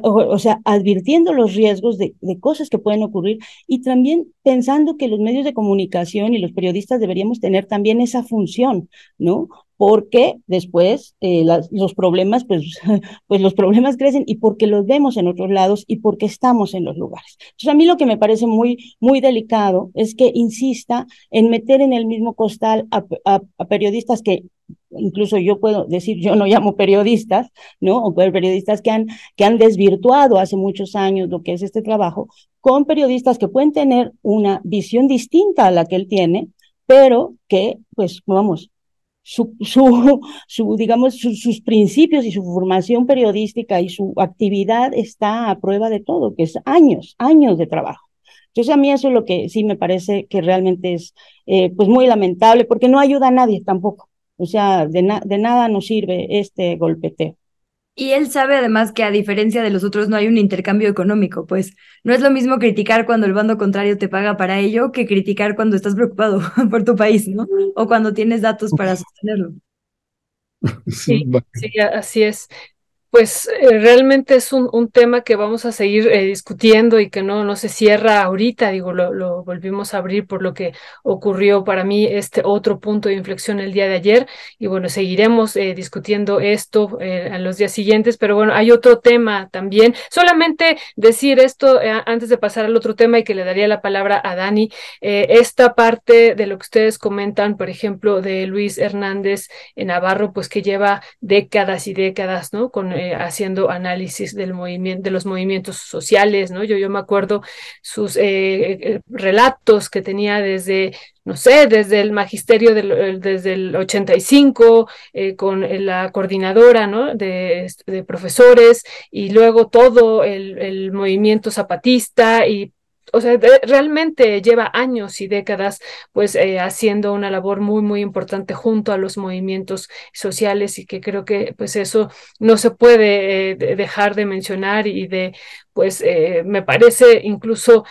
o, sea, advirtiendo los riesgos de, de, cosas que pueden ocurrir y también pensando que los medios de comunicación y los periodistas deberíamos tener también esa función, ¿no? Porque después eh, los problemas, pues, pues los problemas crecen y porque los vemos en otros lados y porque estamos en los lugares. Entonces, a mí lo que me parece muy, muy delicado es que insista en meter en el mismo costal a, a, periodistas que incluso yo puedo decir, yo no llamo periodistas, ¿no? O periodistas que han, que han desvirtuado hace muchos años lo que es este trabajo, con periodistas que pueden tener una visión distinta a la que él tiene, pero que, pues, vamos, su, su, su digamos, sus principios y su formación periodística y su actividad está a prueba de todo, que es años, años de trabajo. Entonces a mí eso es lo que sí me parece que realmente es eh, pues muy lamentable porque no ayuda a nadie tampoco. O sea, de, de nada nos sirve este golpeteo. Y él sabe además que a diferencia de los otros no hay un intercambio económico, pues no es lo mismo criticar cuando el bando contrario te paga para ello que criticar cuando estás preocupado por tu país, ¿no? O cuando tienes datos para sostenerlo. Sí, sí, así es pues eh, realmente es un, un, tema que vamos a seguir eh, discutiendo y que no, no se cierra ahorita, digo, lo, volvimos a abrir por lo que ocurrió para mí este otro punto de inflexión el día de ayer y bueno, seguiremos eh, discutiendo esto en los días siguientes, pero bueno, hay otro tema también. Solamente decir esto antes de pasar al otro tema y que le daría la palabra a Dani, esta parte de lo que ustedes comentan, por ejemplo, de Luis Hernández en Navarro, pues que lleva décadas y décadas, ¿no? Con eh, haciendo análisis del movimiento, de los movimientos sociales, ¿no? Yo, yo me acuerdo sus eh, eh, relatos que tenía desde, no sé, desde el magisterio del, desde el 85, con la coordinadora, ¿no? De, profesores y luego todo el movimiento zapatista y o sea, realmente lleva años y décadas pues eh, haciendo una labor muy, muy importante junto a los movimientos sociales y que creo que pues eso no se puede eh, dejar de mencionar y de pues eh, me parece incluso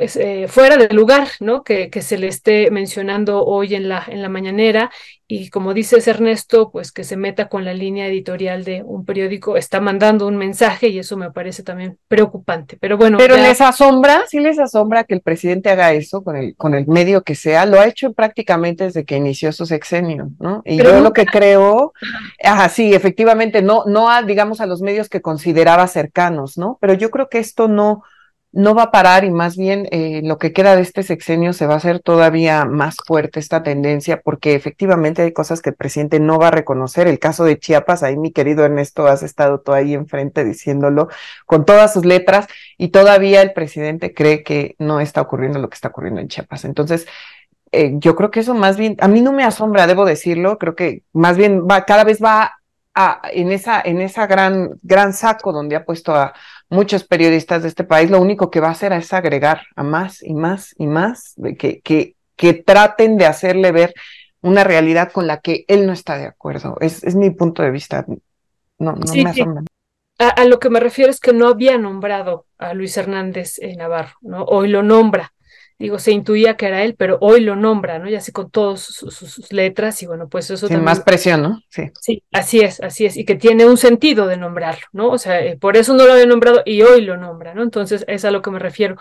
pues, eh, fuera de lugar, ¿no? Que, que, se le esté mencionando hoy en la, en la mañanera y como dices Ernesto, pues que se meta con la línea editorial de un periódico, está mandando un mensaje y eso me parece también preocupante. Pero bueno. Pero les asombra, sí les asombra que el presidente haga eso con el, con el medio que sea, lo ha hecho prácticamente desde que inició su sexenio, ¿no? Y yo lo que creo, ajá, sí, efectivamente, no, no a, digamos, a los medios que consideraba cercanos, ¿no? Pero yo creo que esto no no va a parar y más bien eh, lo que queda de este sexenio se va a hacer todavía más fuerte esta tendencia porque efectivamente hay cosas que el presidente no va a reconocer. El caso de Chiapas, ahí mi querido Ernesto, has estado tú ahí enfrente diciéndolo con todas sus letras y todavía el presidente cree que no está ocurriendo lo que está ocurriendo en Chiapas. Entonces, eh, yo creo que eso más bien, a mí no me asombra, debo decirlo, creo que más bien va, cada vez va a, en esa, en esa gran, gran saco donde ha puesto a muchos periodistas de este país, lo único que va a hacer es agregar a más y más y más, de que, que, que traten de hacerle ver una realidad con la que él no está de acuerdo. Es, es mi punto de vista. No, no me asombra. A, a, lo que me refiero es que no había nombrado a Luis Hernández Navarro, ¿no? Hoy lo nombra digo, se intuía que era él, pero hoy lo nombra, ¿no? Ya así con todas sus, letras y bueno, pues eso Sin más presión, ¿no? Sí. Sí, así es, así es, y que tiene un sentido de nombrarlo, ¿no? O sea, eh, por eso no lo había nombrado y hoy lo nombra, ¿no? Entonces, es a lo que me refiero.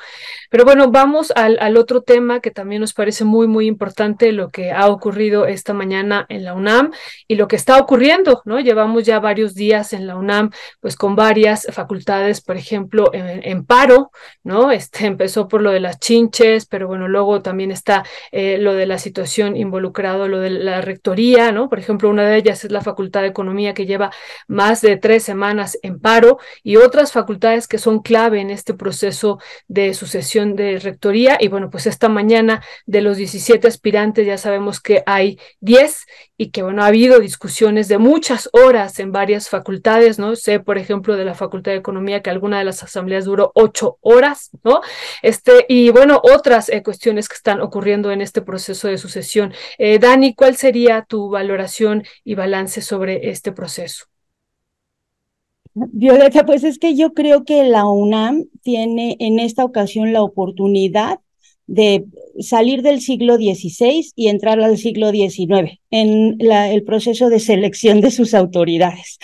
Pero bueno, vamos al, al otro tema que también nos parece muy, muy importante, lo que ha ocurrido esta mañana en la UNAM y lo que está ocurriendo, ¿no? Llevamos ya varios días en la UNAM, pues con varias facultades, por ejemplo, en, en paro, ¿no? Este empezó por lo de las chinches, pero bueno, luego también está eh, lo de la situación involucrado, lo de la rectoría, ¿no? Por ejemplo, una de ellas es la Facultad de Economía que lleva más de tres semanas en paro y otras facultades que son clave en este proceso de sucesión de rectoría. Y bueno, pues esta mañana de los 17 aspirantes ya sabemos que hay 10 y que bueno, ha habido discusiones de muchas horas en varias facultades, ¿no? Sé, por ejemplo, de la Facultad de Economía que alguna de las asambleas duró ocho horas, ¿no? Este, y bueno, otras eh, cuestiones que están ocurriendo en este proceso de sucesión. Eh, Dani, ¿cuál sería tu valoración y balance sobre este proceso? Violeta, pues es que yo creo que la UNAM tiene en esta ocasión la oportunidad de salir del siglo XVI y entrar al siglo XIX en el proceso de selección de sus autoridades.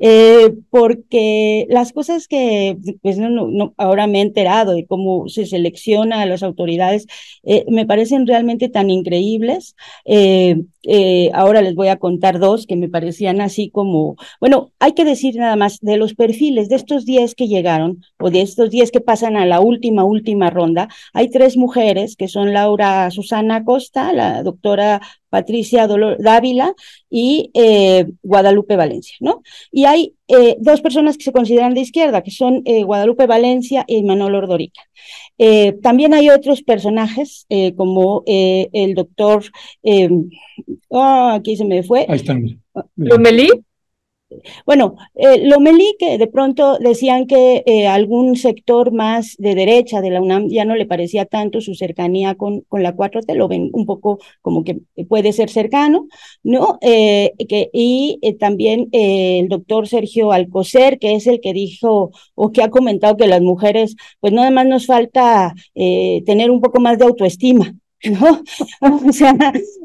Eh, porque las cosas que pues, no, no, ahora me he enterado de cómo se selecciona a las autoridades eh, me parecen realmente tan increíbles. Eh, eh, ahora les voy a contar dos que me parecían así como, bueno, hay que decir nada más de los perfiles de estos 10 que llegaron o de estos 10 que pasan a la última, última ronda. Hay tres mujeres que son Laura Susana Costa, la doctora Patricia Dávila y eh, Guadalupe Valencia, ¿no? Y hay eh, dos personas que se consideran de izquierda, que son Guadalupe Valencia y Manuel Ordorica. Eh, también hay otros personajes, eh, como el doctor, oh, aquí se me fue. Ahí está. ¿Lomelí? Bueno, eh, Lomelí, que de pronto decían que eh, algún sector más de derecha de la UNAM ya no le parecía tanto su cercanía con, con la 4T, lo ven un poco como que puede ser cercano, ¿no? Eh, que, y también el doctor Sergio Alcocer, que es el que dijo o que ha comentado que las mujeres, pues nada más nos falta tener un poco más de autoestima, ¿no? O sea,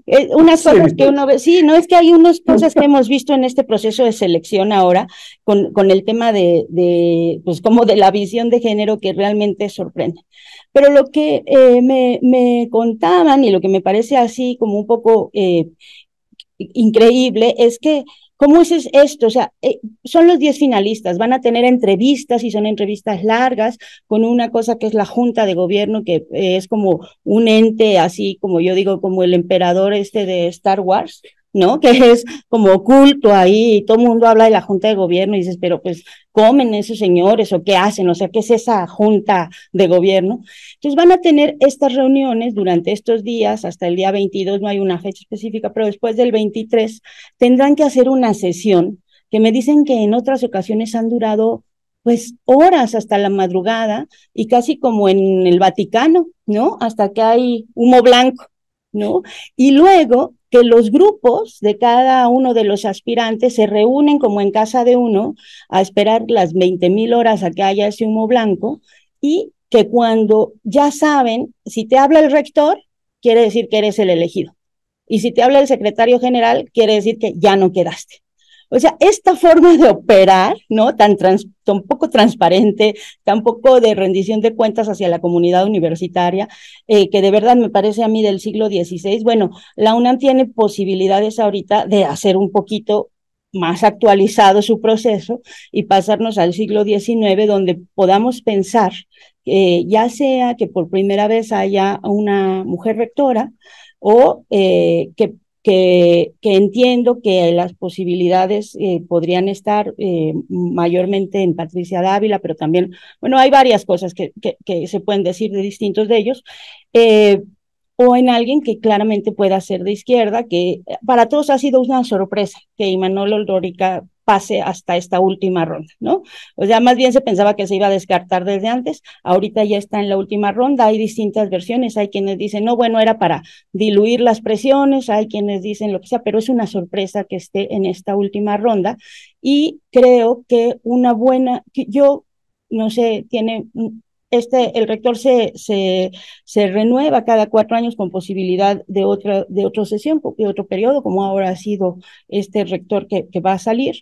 eh, unas cosas que uno ve, sí, no es que hay unas cosas que hemos visto en este proceso de selección ahora con, con el tema de, de, pues como de la visión de género que realmente sorprende. Pero lo que eh, me, me contaban y lo que me parece así como un poco eh, increíble es que ¿Cómo es esto? O sea, eh, son los 10 finalistas, van a tener entrevistas y son entrevistas largas con una cosa que es la Junta de Gobierno, que eh, es como un ente así, como yo digo, como el emperador este de Star Wars, ¿no? Que es como oculto ahí, y todo el mundo habla de la Junta de Gobierno y dices, pero pues, ¿comen esos señores o qué hacen? O sea, ¿qué es esa Junta de Gobierno? Entonces van a tener estas reuniones durante estos días, hasta el día 22, no hay una fecha específica, pero después del 23 tendrán que hacer una sesión que me dicen que en otras ocasiones han durado pues horas hasta la madrugada y casi como en el Vaticano, ¿no? Hasta que hay humo blanco, ¿no? Y luego que los grupos de cada uno de los aspirantes se reúnen como en casa de uno a esperar las 20 mil horas a que haya ese humo blanco y que cuando ya saben, si te habla el rector, quiere decir que eres el elegido. Y si te habla el secretario general, quiere decir que ya no quedaste. O sea, esta forma de operar, ¿no? Tan, trans, tan poco transparente, tan poco de rendición de cuentas hacia la comunidad universitaria, eh, que de verdad me parece a mí del siglo XVI. Bueno, la UNAM tiene posibilidades ahorita de hacer un poquito más actualizado su proceso y pasarnos al siglo XIX, donde podamos pensar, eh, ya sea que por primera vez haya una mujer rectora o eh, que que, que, entiendo que las posibilidades eh, podrían estar eh, mayormente en Patricia Dávila, pero también, bueno, hay varias cosas que, que, que se pueden decir de distintos de ellos, eh, o en alguien que claramente pueda ser de izquierda, que para todos ha sido una sorpresa que Imanol Oldórica pase hasta esta última ronda, ¿no? O sea, más bien se pensaba que se iba a descartar desde antes, ahorita ya está en la última ronda, hay distintas versiones, hay quienes dicen, no, bueno, era para diluir las presiones, hay quienes dicen lo que sea, pero es una sorpresa que esté en esta última ronda y creo que una buena, yo, no sé, tiene este, el rector se, se, se, renueva cada cuatro años con posibilidad de otra, de otra sesión, de otro periodo, como ahora ha sido este rector que, va a salir.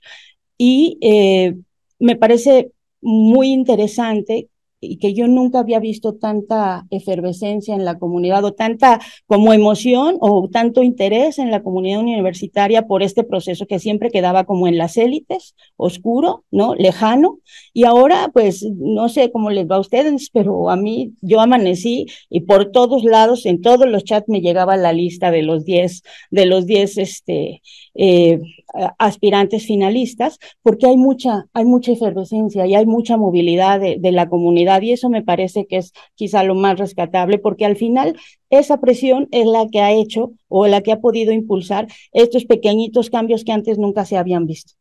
Y eh, me parece muy interesante y que yo nunca había visto tanta efervescencia en la comunidad o tanta como emoción o tanto interés en la comunidad universitaria por este proceso que siempre quedaba como en las élites, oscuro, ¿no? Lejano. Y ahora, pues, no sé cómo les va a ustedes, pero a mí yo amanecí y por todos lados, en todos los chats me llegaba la lista de los 10, de los 10, este, eh, aspirantes finalistas, porque hay mucha, hay mucha efervescencia y hay mucha movilidad de, de, la comunidad y eso me parece que es quizá lo más rescatable, porque al final esa presión es la que ha hecho o la que ha podido impulsar estos pequeñitos cambios que antes nunca se habían visto.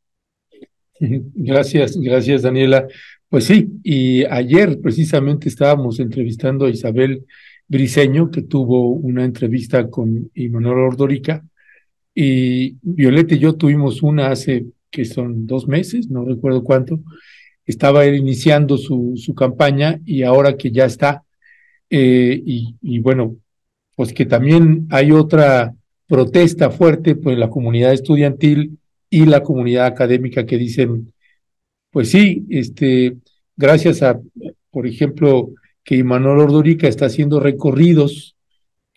Gracias, gracias Daniela. Pues sí, y ayer precisamente estábamos entrevistando a Isabel Briseño, que tuvo una entrevista con Imanol Ordorica, y Violeta y yo tuvimos una hace que son dos meses, no recuerdo cuánto. Estaba iniciando su, su campaña y ahora que ya está, eh, y, y, bueno, pues que también hay otra protesta fuerte, pues la comunidad estudiantil y la comunidad académica que dicen, pues sí, este, gracias a, por ejemplo, que Imanol Ordorica está haciendo recorridos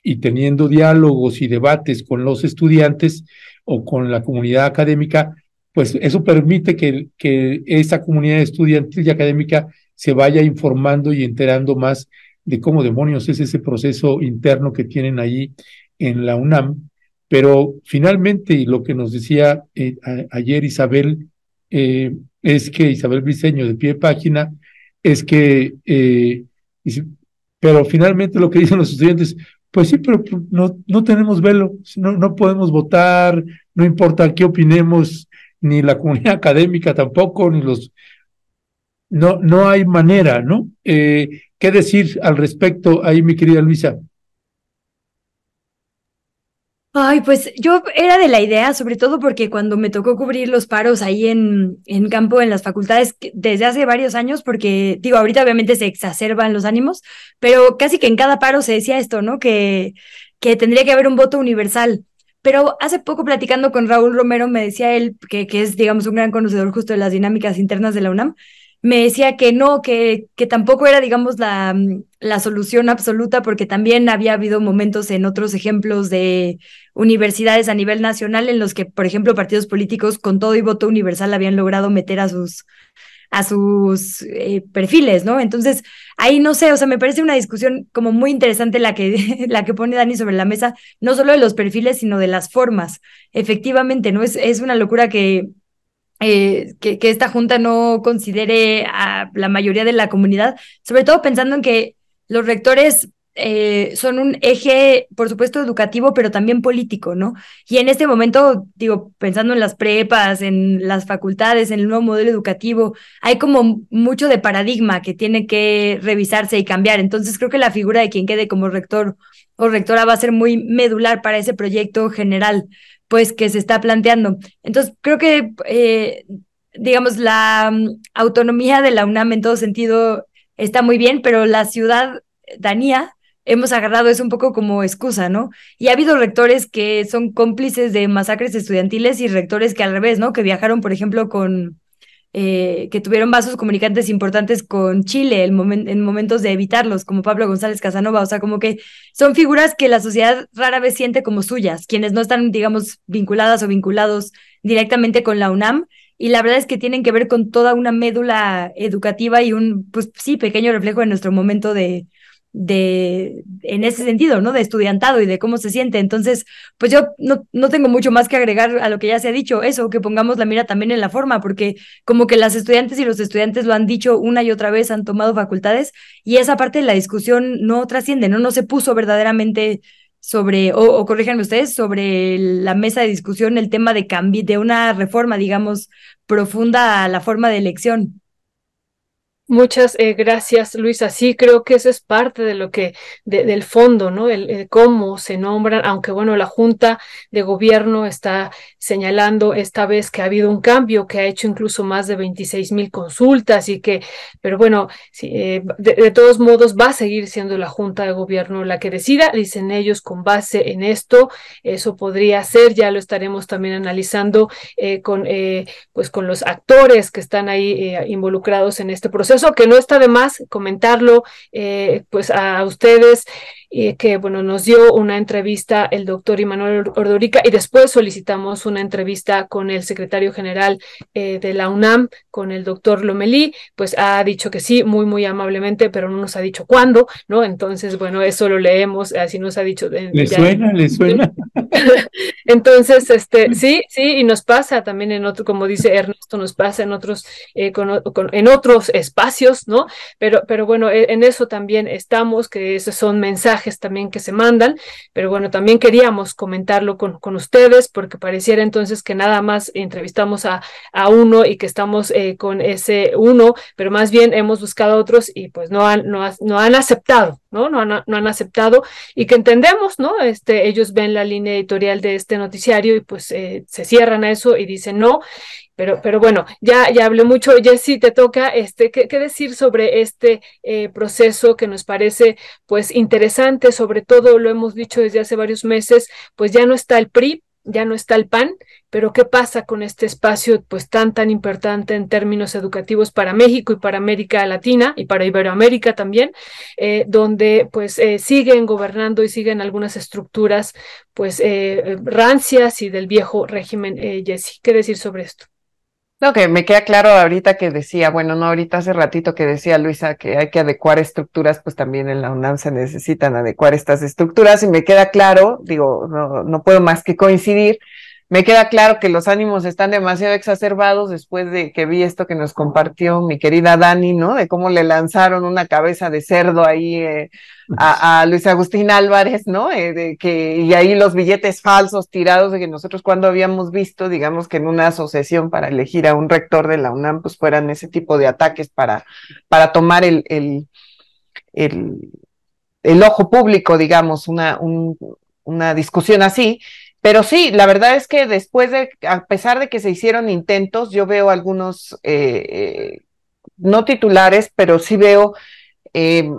y teniendo diálogos y debates con los estudiantes o con la comunidad académica, pues eso permite que, que esa comunidad estudiantil y académica se vaya informando y enterando más de cómo demonios es ese proceso interno que tienen allí en la UNAM. Pero finalmente, y lo que nos decía eh, ayer Isabel, eh, es que Isabel Briceño de pie de página, es que, eh, pero finalmente lo que dicen los estudiantes, pues sí, pero no, no tenemos velo, no, no podemos votar, no importa qué opinemos, ni la comunidad académica tampoco, ni los... No, no hay manera, ¿no? Eh, ¿Qué decir al respecto ahí, mi querida Luisa? Ay, pues yo era de la idea, sobre todo porque cuando me tocó cubrir los paros ahí en, en campo, en las facultades, desde hace varios años, porque digo, ahorita obviamente se exacerban los ánimos, pero casi que en cada paro se decía esto, ¿no? Que, que tendría que haber un voto universal. Pero hace poco platicando con Raúl Romero me decía él, que, que es, digamos, un gran conocedor justo de las dinámicas internas de la UNAM, me decía que no, que, que tampoco era, digamos, la, mm, la solución absoluta, porque también había habido momentos en otros ejemplos de universidades a nivel nacional en los que, por ejemplo, partidos políticos con todo y voto universal habían logrado meter a sus a sus eh, perfiles, ¿no? Entonces, ahí no sé, o sea, me parece una discusión como muy interesante la que, la que pone Dani sobre la mesa, no solo de los perfiles, sino de las formas. Efectivamente, ¿no? Es, es una locura que eh, que, que, esta junta no considere a la mayoría de la comunidad, sobre todo pensando en que los rectores eh, son un eje, por supuesto, educativo, pero también político, ¿no? Y en este momento, digo, pensando en las prepas, en las facultades, en el nuevo modelo educativo, hay como mucho de paradigma que tiene que revisarse y cambiar. Entonces, creo que la figura de quien quede como rector o rectora va a ser muy medular para ese proyecto general pues que se está planteando. Entonces, creo que, eh, digamos, la um, autonomía de la UNAM en todo sentido está muy bien, pero la ciudadanía hemos agarrado eso un poco como excusa, ¿no? Y ha habido rectores que son cómplices de masacres estudiantiles y rectores que al revés, ¿no? Que viajaron, por ejemplo, con eh, que tuvieron vasos comunicantes importantes con Chile en momentos de evitarlos, como Pablo González Casanova, o sea, como que son figuras que la sociedad rara vez siente como suyas, quienes no están, digamos, vinculadas o vinculados directamente con la UNAM, y la verdad es que tienen que ver con toda una médula educativa y un, pues sí, pequeño reflejo de nuestro momento de, de, en ese sentido, ¿no? De estudiantado y de cómo se siente. Entonces, pues yo no, no tengo mucho más que agregar a lo que ya se ha dicho, eso, que pongamos la mira también en la forma, porque como que las estudiantes y los estudiantes lo han dicho una y otra vez, han tomado facultades y esa parte de la discusión no trasciende, ¿no? No se puso verdaderamente sobre, o, o corríjanme ustedes, sobre la mesa de discusión el tema de de una reforma, digamos, profunda a la forma de elección. Muchas eh, gracias, Luisa. Sí, creo que eso es parte de lo que, de, del fondo, ¿no? El, cómo se nombran, aunque bueno, la Junta de Gobierno está señalando esta vez que ha habido un cambio, que ha hecho incluso más de 26 mil consultas y que, pero bueno, sí, eh, de, todos modos va a seguir siendo la Junta de Gobierno la que decida, dicen ellos, con base en esto, eso podría ser, ya lo estaremos también analizando eh, con, pues con los actores que están ahí involucrados en este proceso incluso que no está de más comentarlo eh, pues a ustedes que bueno, nos dio una entrevista el doctor Imanuel Ordorica y después solicitamos una entrevista con el secretario general eh, de la UNAM, con el doctor Lomelí, pues ha dicho que sí, muy, muy amablemente, pero no nos ha dicho cuándo, ¿no? Entonces, bueno, eso lo leemos, así nos ha dicho. ¿Le suena? ¿Le suena? Entonces, este, sí, sí, y nos pasa también en otro, como dice Ernesto, nos pasa en otros, eh, en otros espacios, ¿no? Pero, pero bueno, e, en eso también estamos, que esos son mensajes también que se mandan, pero bueno, también queríamos comentarlo con, con ustedes porque pareciera entonces que nada más entrevistamos a, a uno y que estamos eh, con ese uno, pero más bien hemos buscado a otros y pues no han, no, han aceptado, ¿no? No han, no han aceptado y que entendemos, ¿no? Este, ellos ven la línea editorial de este noticiario y pues eh, se cierran a eso y dicen no pero, pero bueno, ya, ya hablé mucho. Jessy, te toca este, ¿qué, decir sobre este eh, proceso que nos parece pues interesante? Sobre todo, lo hemos dicho desde hace varios meses, pues ya no está el PRI, ya no está el PAN, pero ¿qué pasa con este espacio pues tan tan importante en términos educativos para México y para América Latina y para Iberoamérica también, eh, donde pues eh, siguen gobernando y siguen algunas estructuras pues rancias y del viejo régimen, Jesse? ¿Qué decir sobre esto? No, que me queda claro ahorita que decía, bueno, no, ahorita hace ratito que decía Luisa que hay que adecuar estructuras, pues también en la UNAM se necesitan adecuar estas estructuras y me queda claro, digo, no, no puedo más que coincidir me queda claro que los ánimos están demasiado exacerbados después de que vi esto que nos compartió mi querida Dani, ¿no? De cómo le lanzaron una cabeza de cerdo ahí eh, a, Luis Agustín Álvarez, ¿no? Eh, de que, y ahí los billetes falsos tirados de que nosotros cuando habíamos visto, digamos que en una asociación para elegir a un rector de la UNAM, pues fueran ese tipo de ataques para, para tomar el, el, el, ojo público, digamos, una, un, una discusión así. Pero sí, la verdad es que después de, a pesar de que se hicieron intentos, yo veo algunos, eh, eh, no titulares, pero sí veo eh,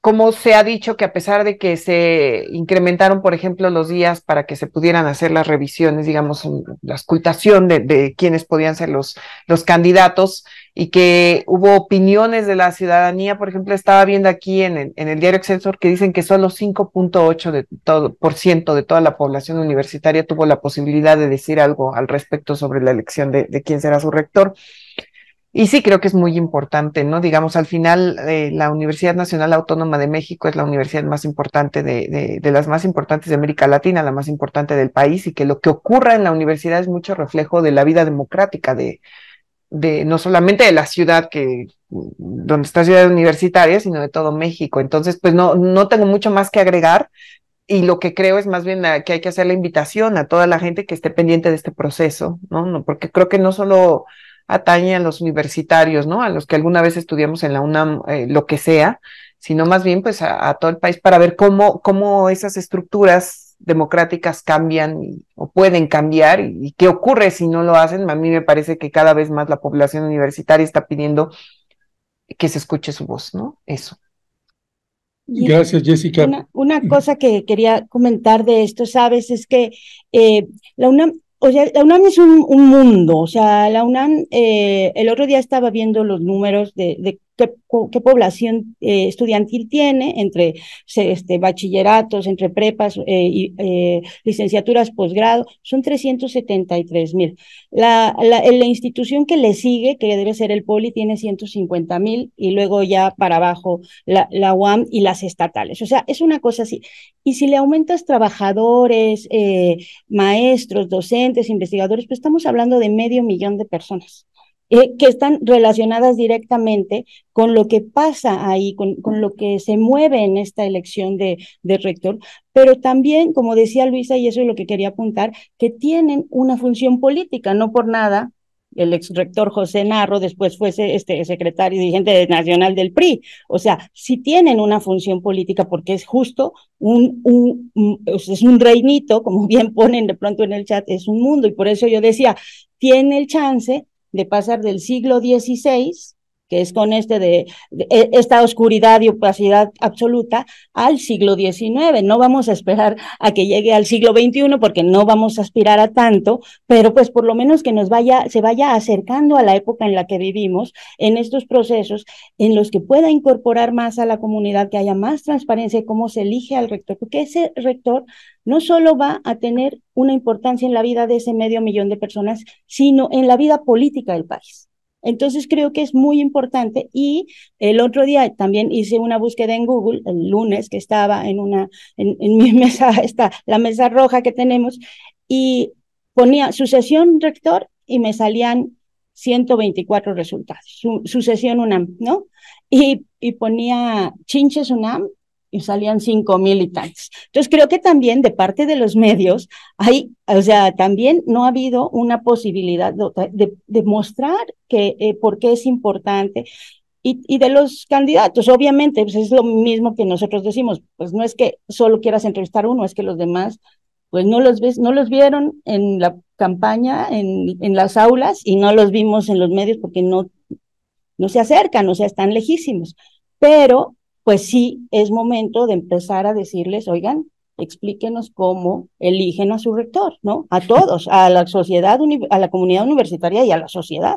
cómo se ha dicho que a pesar de que se incrementaron, por ejemplo, los días para que se pudieran hacer las revisiones, digamos, la escultación de, de quienes podían ser los, los candidatos, y que hubo opiniones de la ciudadanía, por ejemplo, estaba viendo aquí en el, diario Excelsior que dicen que solo 5.8 de todo, por ciento de toda la población universitaria tuvo la posibilidad de decir algo al respecto sobre la elección de, de quién será su rector. Y sí, creo que es muy importante, ¿no? Digamos, al final, eh, la Universidad Nacional Autónoma de México es la universidad más importante de, de, de, las más importantes de América Latina, la más importante del país, y que lo que ocurra en la universidad es mucho reflejo de la vida democrática de, de no solamente de la ciudad que donde está ciudad universitaria, sino de todo México. Entonces, pues no, no tengo mucho más que agregar y lo que creo es más bien que hay que hacer la invitación a toda la gente que esté pendiente de este proceso, ¿no? no porque creo que no solo atañe a los universitarios, ¿no? A los que alguna vez estudiamos en la UNAM, eh, lo que sea, sino más bien pues a, a, todo el país para ver cómo, cómo esas estructuras democráticas cambian o pueden cambiar y, qué ocurre si no lo hacen. A mí me parece que cada vez más la población universitaria está pidiendo que se escuche su voz, ¿no? Eso. Gracias, Jessica. Una, cosa que quería comentar de esto, ¿sabes? Es que eh, la UNAM, o sea, la UNAM es un, mundo, o sea, la UNAM, eh, el otro día estaba viendo los números de, de qué, población eh, estudiantil tiene entre este, bachilleratos, entre prepas eh, y eh, licenciaturas, posgrado, son 373 mil. La, la, la, institución que le sigue, que debe ser el POLI, tiene 150 mil y luego ya para abajo la, la UAM y las estatales. O sea, es una cosa así. Y si le aumentas trabajadores, maestros, docentes, investigadores, pues estamos hablando de medio millón de personas. Eh, que están relacionadas directamente con lo que pasa ahí, con, con lo que se mueve en esta elección de, de, rector, pero también, como decía Luisa, y eso es lo que quería apuntar, que tienen una función política, no por nada. El ex rector José Narro después fue este secretario dirigente nacional del PRI. O sea, sí tienen una función política porque es justo un, un, es un reinito, como bien ponen de pronto en el chat, es un mundo. Y por eso yo decía, tiene el chance de pasar del siglo XVI que es con este de, e, esta oscuridad y opacidad absoluta, al siglo XIX. No vamos a esperar a que llegue al siglo XXI porque no vamos a aspirar a tanto, pero pues por lo menos que nos vaya, se vaya acercando a la época en la que vivimos en estos procesos en los que pueda incorporar más a la comunidad, que haya más transparencia de cómo se elige al rector, porque ese rector no solo va a tener una importancia en la vida de ese medio millón de personas, sino en la vida política del país. Entonces creo que es muy importante y el otro día también hice una búsqueda en Google, el lunes que estaba en una, en, mi mesa, esta, la mesa roja que tenemos, y ponía sucesión rector y me salían 124 resultados, su, sucesión UNAM, ¿no? Y, y ponía chinches UNAM y salían cinco mil y tantos. Entonces creo que también de parte de los medios hay, o sea, también no ha habido una posibilidad de, de, mostrar que eh, por qué es importante. Y, y, de los candidatos, obviamente, pues es lo mismo que nosotros decimos, pues no es que solo quieras entrevistar uno, es que los demás, pues no los ves, no los vieron en la campaña, en, en las aulas, y no los vimos en los medios porque no, no se acercan, o sea, están lejísimos. Pero pues sí es momento de empezar a decirles, oigan, explíquenos cómo eligen a su rector, ¿no? A todos, a la sociedad, a la comunidad universitaria y a la sociedad.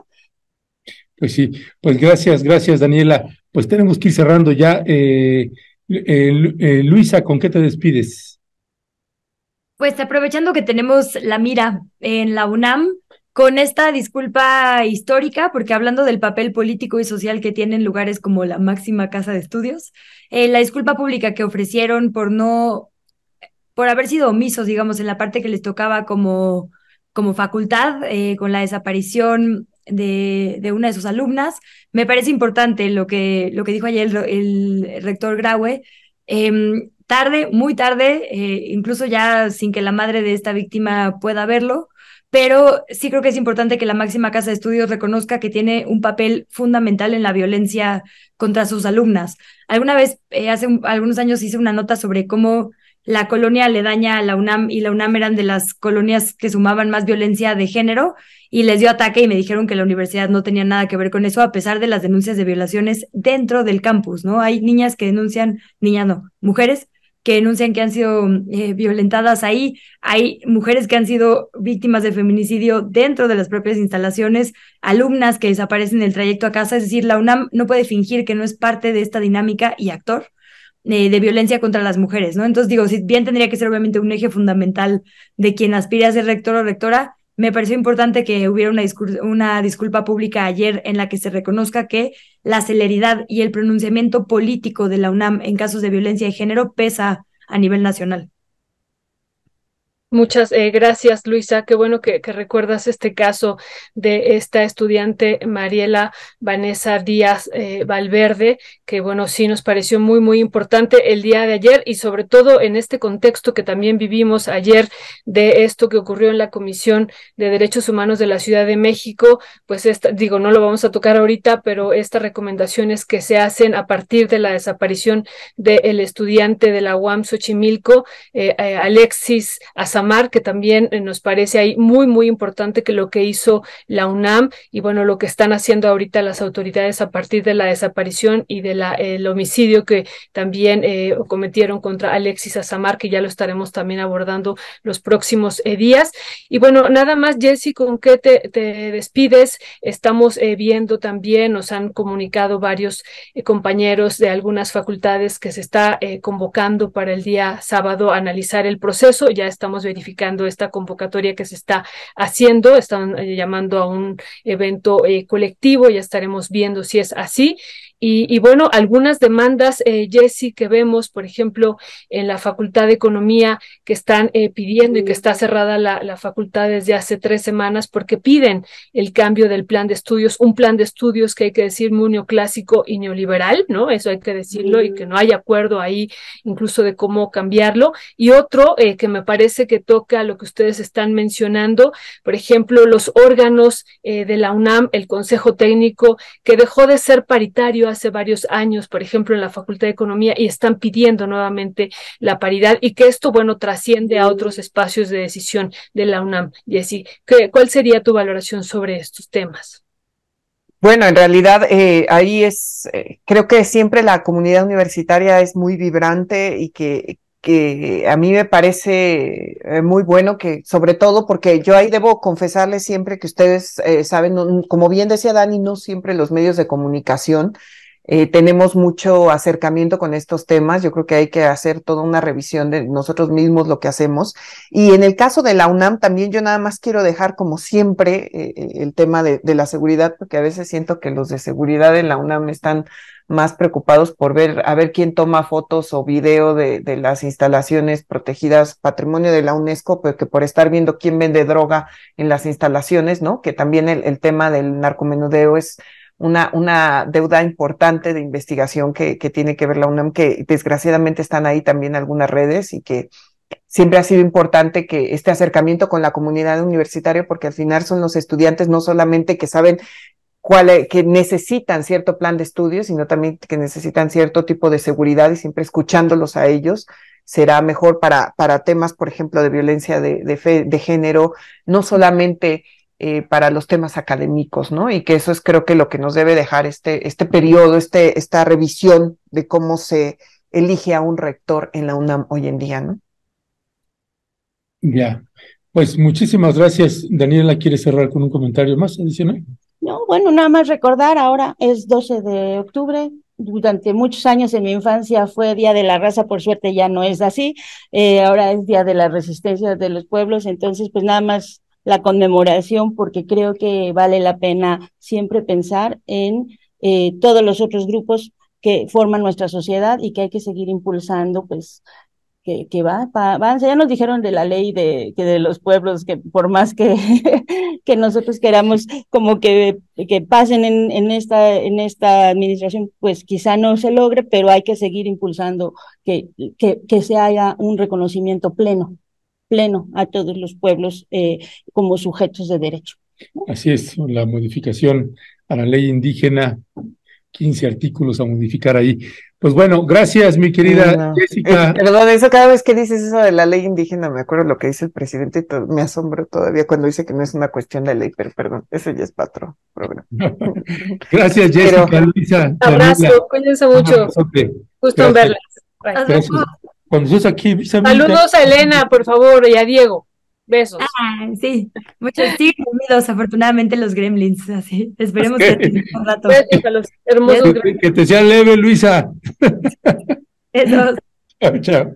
Pues sí, pues gracias, gracias Daniela. Pues tenemos que ir cerrando ya. Eh, eh, eh, Luisa, ¿con qué te despides? Pues aprovechando que tenemos la mira en la UNAM, con esta disculpa histórica, porque hablando del papel político y social que tienen lugares como la máxima casa de estudios, eh, la disculpa pública que ofrecieron por no, por haber sido omisos, digamos, en la parte que les tocaba como, como facultad, eh, con la desaparición de, una de sus alumnas, me parece importante lo que, lo que dijo ayer el, rector Graue. Em, tarde, muy tarde, eh, incluso ya sin que la madre de esta víctima pueda verlo, pero sí creo que es importante que la máxima casa de estudios reconozca que tiene un papel fundamental en la violencia contra sus alumnas. Alguna vez, eh, hace algunos años, hice una nota sobre cómo la colonia le daña a la UNAM y la UNAM eran de las colonias que sumaban más violencia de género y les dio ataque y me dijeron que la universidad no tenía nada que ver con eso a pesar de las denuncias de violaciones dentro del campus, ¿no? Hay niñas que denuncian, niñas no, mujeres que denuncian que han sido eh, violentadas ahí. Hay mujeres que han sido víctimas de feminicidio dentro de las propias instalaciones, alumnas que desaparecen en el trayecto a casa. Es decir, la UNAM no puede fingir que no es parte de esta dinámica y actor eh, de violencia contra las mujeres, ¿no? Entonces digo, si bien tendría que ser obviamente un eje fundamental de quien aspire a ser rector o rectora, me pareció importante que hubiera una, una, disculpa pública ayer en la que se reconozca que la celeridad y el pronunciamiento político de la UNAM en casos de violencia de género pesa a nivel nacional. Muchas eh, gracias, Luisa. Qué bueno que, recuerdas este caso de esta estudiante Mariela Vanessa Díaz eh, Valverde, que bueno, sí nos pareció muy, muy importante el día de ayer y sobre todo en este contexto que también vivimos ayer de esto que ocurrió en la Comisión de Derechos Humanos de la Ciudad de México, pues esta, digo, no lo vamos a tocar ahorita, pero estas recomendaciones que se hacen a partir de la desaparición del estudiante de la UAM Xochimilco, eh, Alexis Samar, que también eh, nos parece ahí muy, muy importante que lo que hizo la UNAM y bueno, lo que están haciendo ahorita las autoridades a partir de la desaparición y del el homicidio que también eh, cometieron contra Alexis Azamar, que ya lo estaremos también abordando los próximos eh, días. Y bueno, nada más, Jessy, ¿con qué te, te despides? Estamos viendo también, nos han comunicado varios compañeros de algunas facultades que se está convocando para el día sábado a analizar el proceso. Ya estamos verificando esta convocatoria que se está haciendo, están eh, llamando a un evento eh, colectivo, ya estaremos viendo si es así. Y, bueno, algunas demandas, eh, Jesse, que vemos, por ejemplo, en la Facultad de Economía, que están eh, pidiendo y que está cerrada la, la, facultad desde hace tres semanas porque piden el cambio del plan de estudios, un plan de estudios que hay que decir muy neoclásico y neoliberal, ¿no? Eso hay que decirlo y que no hay acuerdo ahí incluso de cómo cambiarlo. Y otro eh, que me parece que toca lo que ustedes están mencionando, por ejemplo, los órganos eh, de la UNAM, el Consejo Técnico, que dejó de ser paritario hace varios años, por ejemplo, en la Facultad de Economía y están pidiendo nuevamente la paridad y que esto, bueno, trasciende a otros espacios de decisión de la UNAM. Jessy, ¿cuál sería tu valoración sobre estos temas? Bueno, en realidad eh, ahí es, eh, creo que siempre la comunidad universitaria es muy vibrante y que, que a mí me parece eh, muy bueno que, sobre todo porque yo ahí debo confesarles siempre que ustedes saben, como bien decía Dani, no siempre los medios de comunicación eh, tenemos mucho acercamiento con estos temas. Yo creo que hay que hacer toda una revisión de nosotros mismos, lo que hacemos. Y en el caso de la UNAM, también yo nada más quiero dejar, como siempre, eh, eh, el tema de, la seguridad, porque a veces siento que los de seguridad en la UNAM están más preocupados por ver, a ver quién toma fotos o video de, de las instalaciones protegidas patrimonio de la UNESCO, pero que por estar viendo quién vende droga en las instalaciones, ¿no? Que también el, el tema del narcomenudeo es una, una deuda importante de investigación que, que tiene que ver la UNAM, que desgraciadamente están ahí también algunas redes y que siempre ha sido importante que este acercamiento con la comunidad universitaria, porque al final son los estudiantes no solamente que saben que necesitan cierto plan de estudios, sino también que necesitan cierto tipo de seguridad y siempre escuchándolos a ellos será mejor para, para temas, por ejemplo, de violencia de, de, de género, no solamente eh, para los temas académicos, ¿no? Y que eso es creo que lo que nos debe dejar este, este periodo, este, esta revisión de cómo se elige a un rector en la UNAM hoy en día, ¿no? Ya, pues muchísimas gracias. Daniela, ¿quiere cerrar con un comentario más adicional? No, bueno, nada más recordar, ahora es 12 de octubre, durante muchos años en mi infancia fue Día de la Raza, por suerte ya no es así, eh, ahora es Día de la Resistencia de los Pueblos, entonces pues nada más la conmemoración porque creo que vale la pena siempre pensar en eh, todos los otros grupos que forman nuestra sociedad y que hay que seguir impulsando, pues, que, que va, va, ya nos dijeron de la ley de, que de los pueblos, que por más que, que nosotros queramos como que, que pasen en, en, esta, en esta administración, pues quizá no se logre, pero hay que seguir impulsando que, que, que se haya un reconocimiento pleno pleno a todos los pueblos eh, como sujetos de derecho. Así es, la modificación a la ley indígena, 15 artículos a modificar ahí. Pues bueno, gracias, mi querida Jessica. perdón, eso cada vez que dices eso de la ley indígena, me acuerdo lo que dice el presidente, y me asombro todavía cuando dice que no es una cuestión de ley, pero perdón, eso ya es patrón programa. gracias, Jessica, Luisa. Abrazo, cuídense mucho. Gusto en verles. Gracias. Cuando estás aquí, Saludos a Elena, por favor, y a Diego. Besos. Ah, sí, muchos sí, unidos, afortunadamente los gremlins, así. Esperemos que un rato. hermosos que, que te sea leve, Luisa. Besos. chao, chao.